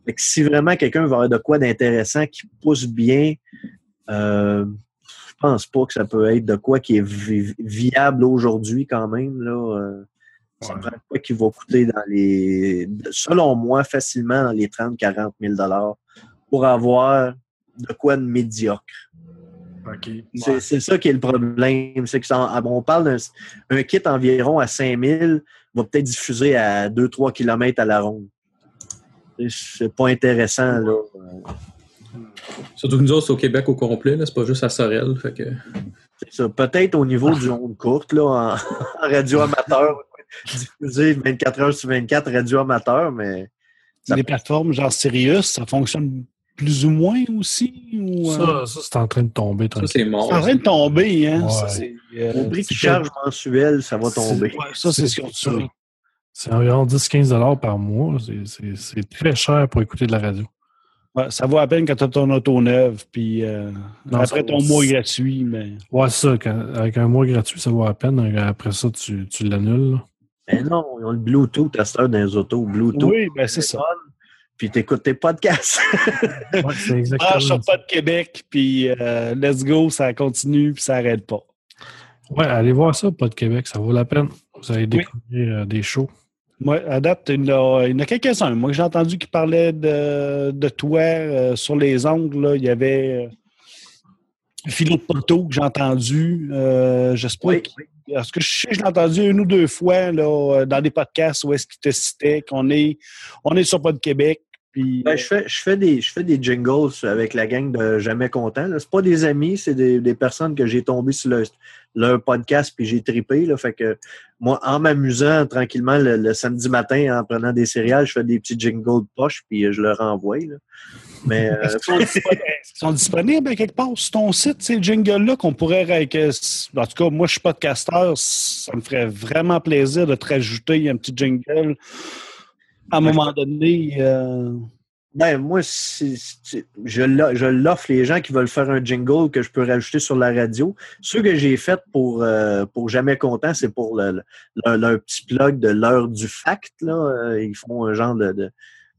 Fait que si vraiment quelqu'un veut avoir de quoi d'intéressant qui pousse bien, euh, je pense pas que ça peut être de quoi qui est vi- viable aujourd'hui quand même. Là, euh. Ça Ouais. prend quoi qui va coûter dans les, selon moi, facilement dans les 30-40 000 pour avoir de quoi de médiocre. OK. C'est c'est ça qui est le problème. C'est que ça- on parle d'un un kit environ à 5 000 va peut-être diffuser à 2-3 km à la ronde. C'est- pas intéressant, là. Surtout que nous autres, c'est au Québec au complet, c'est pas juste à Sorel. Fait que... C'est ça. Peut-être au niveau du onde courte, là, en, en radio amateur, diffuser 24 heures sur 24 radio amateur, mais Ça- Les plateformes genre Sirius, ça fonctionne plus ou moins aussi? Ou, euh, Ça, ça c'est en train de tomber. Ça, c'est mort. c'est en train de tomber, hein? Ouais. Ça, c'est, euh, au prix qu'ils c'est- chargent mensuel, ça va tomber. ouais, ça, c'est ce qu'on dit. C'est environ 10-15 par mois. C'est- très cher pour écouter de la radio. Ouais, ça vaut à peine quand tu as ton auto neuve, puis euh, Non, après ton mois gratuit, mais. Ouais, ça. quand- avec un mois gratuit, ça vaut à peine. Après ça, tu, tu l'annules. Mais non, ils ont le Bluetooth à cette heure dans les autos. Bluetooth. Oui, ben c'est ça. Puis t'écoutes tes podcasts. Ouais, c'est exactement Ah, je ça. pas de Québec, puis euh, let's go, ça continue, puis ça arrête pas. Ouais, allez voir ça, pas de Québec, ça vaut la peine. Vous allez découvrir euh, des shows. Moi, à date, il y en a, quelques-uns. Moi, j'ai entendu qui parlaient de, de toi euh, sur les ongles. là. Il y avait euh, Philo Poteau que j'ai entendu. Euh, J'espère Oui, qu'il- Parce que je sais, je l'ai entendu une ou deux fois là, euh, dans des podcasts où est-ce qu'il te citait qu'on est, on est sur de Québec. Puis, Ben, je, fais, je, fais des, je fais des jingles avec la gang de Jamais Content. C'est pas des amis, c'est des, des personnes que j'ai tombé sur le- leur podcast puis j'ai tripé. Là. Fait que moi, en m'amusant tranquillement le, le samedi matin en prenant des céréales, je fais des petits jingles de poche puis euh, je leur envoie. là. Mais euh, Est-ce qu'ils sont disponibles- est-ce qu'ils sont disponibles à quelque part sur ton site, ces jingles-là, qu'on pourrait. que- En tout cas, moi, je suis podcasteur. Ça me ferait vraiment plaisir de te rajouter un petit jingle à un moment donné. euh, Ben, moi, c'est- je l'o- je l'offre les gens qui veulent faire un jingle que je peux rajouter sur la radio. Ceux que j'ai fait pour, euh, pour Jamais Content, c'est pour le, le- leur, petit plug de l'heure du fact. Là. Euh, Ils font un genre de, de,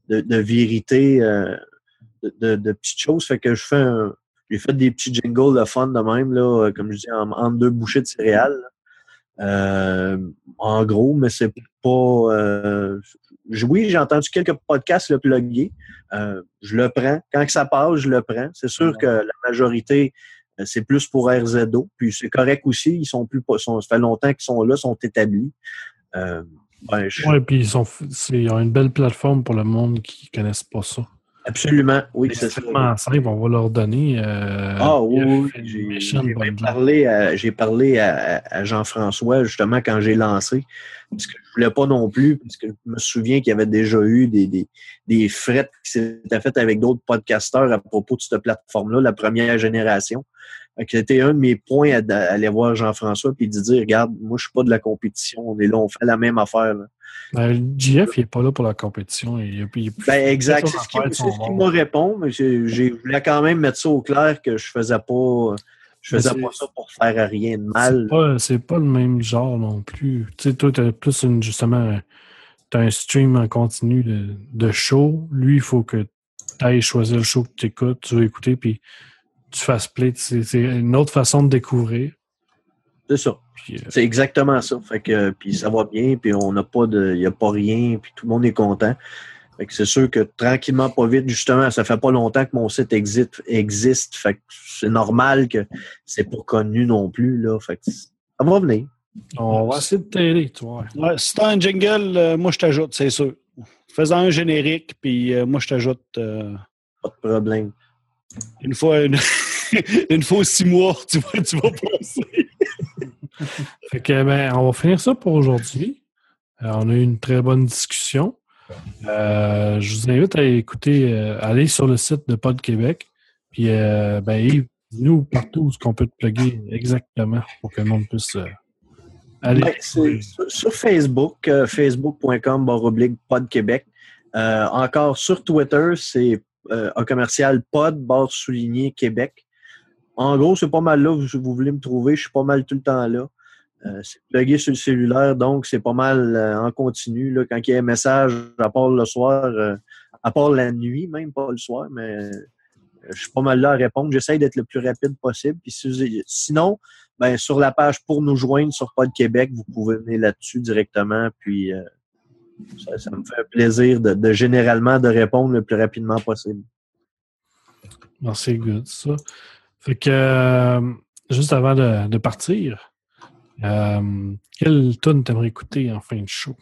de, de vérité, euh, de, petites choses. Fait que je fais un. J'ai fait des petits jingles de fun de même, là, comme je dis, en, deux bouchées de céréales. Euh, en gros, mais c'est pas. euh, oui, j'ai entendu quelques podcasts le plugger. Euh, je le prends. Quand que ça passe, je le prends. C'est sûr que la majorité, euh, c'est plus pour RZO. Puis c'est correct aussi. Ils sont plus sont, ça fait longtemps qu'ils sont là, sont établis. Euh, ben, je- Ouais, puis ils, sont, c'est- ils ont une belle plateforme pour le monde qui ne connaissent pas ça. Absolument, oui, c'est tellement simple, on va leur donner. euh, Ah oui, oui, j'ai parlé à, j'ai parlé à, à Jean-François justement quand j'ai lancé, parce que je voulais pas non plus, parce que je me souviens qu'il y avait déjà eu des, des, des frettes qui s'étaient faites avec d'autres podcasteurs à propos de cette plateforme-là, la première génération. C'était un de mes points à, à aller voir Jean-François puis de dire, regarde, moi je suis pas de la compétition, on est là, on fait la même affaire. là. Ben, le GF, il n'est pas là pour la compétition. Il, il Ben, exact. C'est ce qui, ce me répond, mais je voulais quand même mettre ça au clair que je faisais pas, je faisais Mais pas ça pour faire rien de mal. C'est pas, pas le même genre non plus. Tu sais, toi, t'as plus une, justement, t'as un stream en continu de, de show. Lui, il faut que tu ailles choisir le show que tu écoutes, tu veux écouter, puis tu fasses play. C'est une autre façon de découvrir. C'est ça. Euh, C'est exactement ça. Fait que, puis ça va bien, puis on n'a pas de, il y a pas rien, puis tout le monde est content. Fait que c'est sûr que tranquillement, pas vite, justement, ça fait pas longtemps que mon site existe, existe. Fait que c'est normal que c'est pas connu non plus, là. Fait que ça va venir. on va essayer de t'aider, tu vois. ouais, si t'as un jingle, euh, moi, je t'ajoute, c'est sûr. Fais-en un générique, puis euh, moi, je t'ajoute euh, Pas de problème. une fois une, une fois six mois, tu vas, tu vas passer. Fait que, ben, on va finir ça pour aujourd'hui. Euh, on a eu une très bonne discussion. Euh, je vous invite à écouter, euh, aller sur le site de Pod Québec. Puis, euh, ben, Yves, dis-nous partout où qu'on peut te plugger exactement pour que le monde puisse aller. Sur, Facebook, facebook.com barre oblique Pod Québec. Encore sur Twitter, c'est un commercial pod barre souligné Québec. En gros, c'est pas mal là vous voulez me trouver. Je suis pas mal tout le temps là. Euh, c'est plugué sur le cellulaire, donc c'est pas mal euh, en continu. Là, quand il y a un message, à part le soir, euh, à part la nuit, même pas le soir, mais je suis pas mal là à répondre. J'essaie d'être le plus rapide possible. Puis sinon, ben, sur la page pour nous joindre sur Pod Québec, vous pouvez venir là-dessus directement. Puis ça, me fait plaisir de, généralement de répondre le plus rapidement possible. C'est good, ça. Fait que, euh, juste avant de, de partir, euh, quelle tune t'aimerais écouter en fin de show?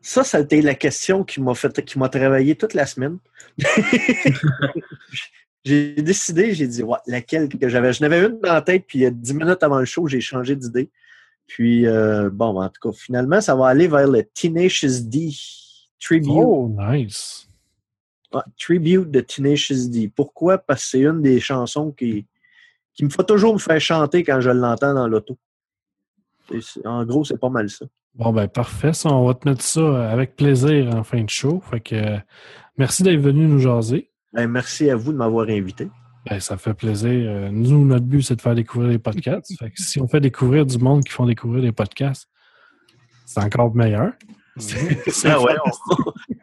Ça, ça a été la question qui m'a fait, qui m'a travaillé toute la semaine. j'ai décidé, j'ai dit, ouais, laquelle que j'avais? Je n'avais une dans la tête, puis euh, dix minutes avant le show, j'ai changé d'idée. Puis, euh, bon, en tout cas, finalement, ça va aller vers le Tenacious D Tribute. Oh, nice. Ouais, tribute de Tenacious D. Pourquoi? Parce que c'est une des chansons qui, qui me fait toujours me faire chanter quand je l'entends dans l'auto. En gros, c'est pas mal ça. Bon, ben, parfait. Ça, on va te mettre ça avec plaisir en fin de show. Fait que, euh, merci d'être venu nous jaser. Ben, merci à vous de m'avoir invité. Ben, ça fait plaisir. Euh, Nous, notre but, c'est de faire découvrir les podcasts. Fait que si on fait découvrir du monde qui font découvrir des podcasts, c'est encore meilleur. C'est- c'est Ah ouais, fantastique.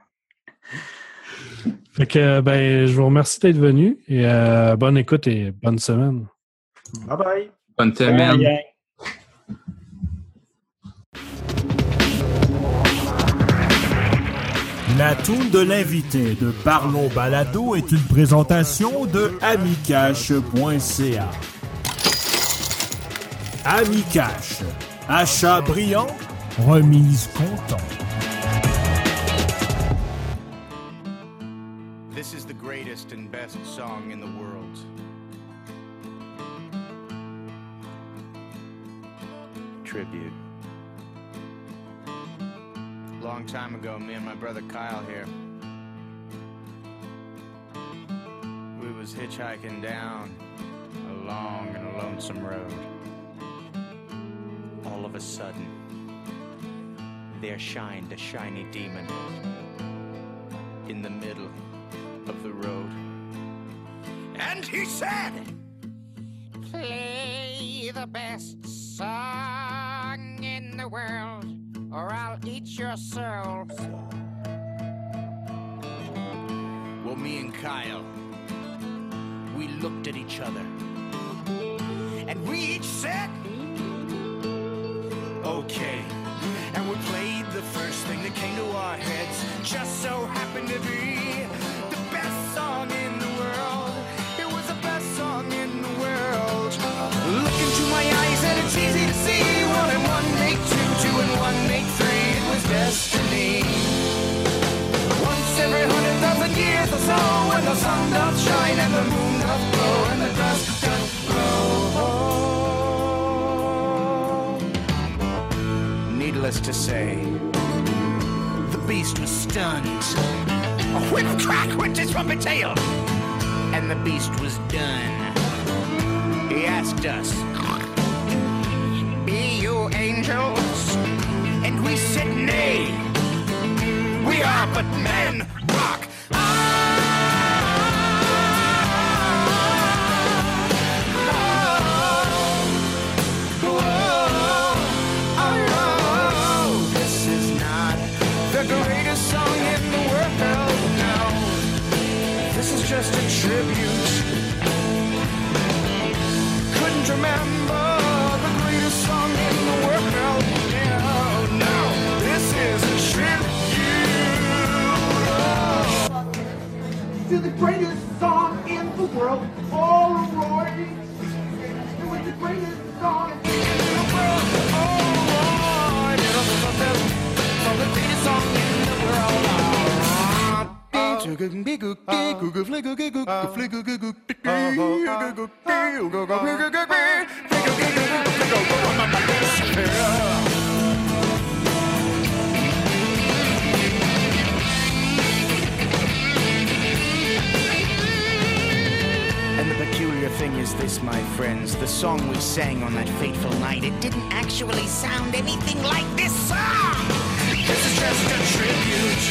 Fait que, ben, je vous remercie d'être venu et euh, bonne écoute et bonne semaine. Bye bye. Bonne semaine. Bye. La toune de l'invité de Parlons Balado est une présentation de amicache.ca. Amicache. Achat brillant, remise content. This is the greatest and best song in the world. Tribute. Long time ago, me and my brother Kyle here. We was hitchhiking down a long and lonesome road. All of a sudden, there shined a shiny demon in the middle of the road. And he said, Play the best song the world, or I'll eat your soul. Well, me and Kyle, we looked at each other, and we each said, Okay. And we played the first thing that came to our heads. Just so happened to be the best song in the world. It was the best song in the world. Look into my eyes and it's easy to see. Destiny. Once every hundred thousand years or so, when the sun doth shine and the moon doth glow and the grass doth grow. Needless to say, the beast was stunned. A whip crack went his trumpet tail, and the beast was done. He asked us, but men. In the world, Polaroid. It was the greatest song in the world, Polaroid. For the greatest song in the world. And the thing is this, my friends. The song we sang on that fateful night, it didn't actually sound anything like this song! This is just a tribute.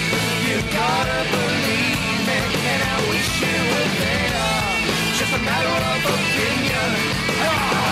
You gotta believe it, and I wish you were there. Just a matter of opinion. Ah!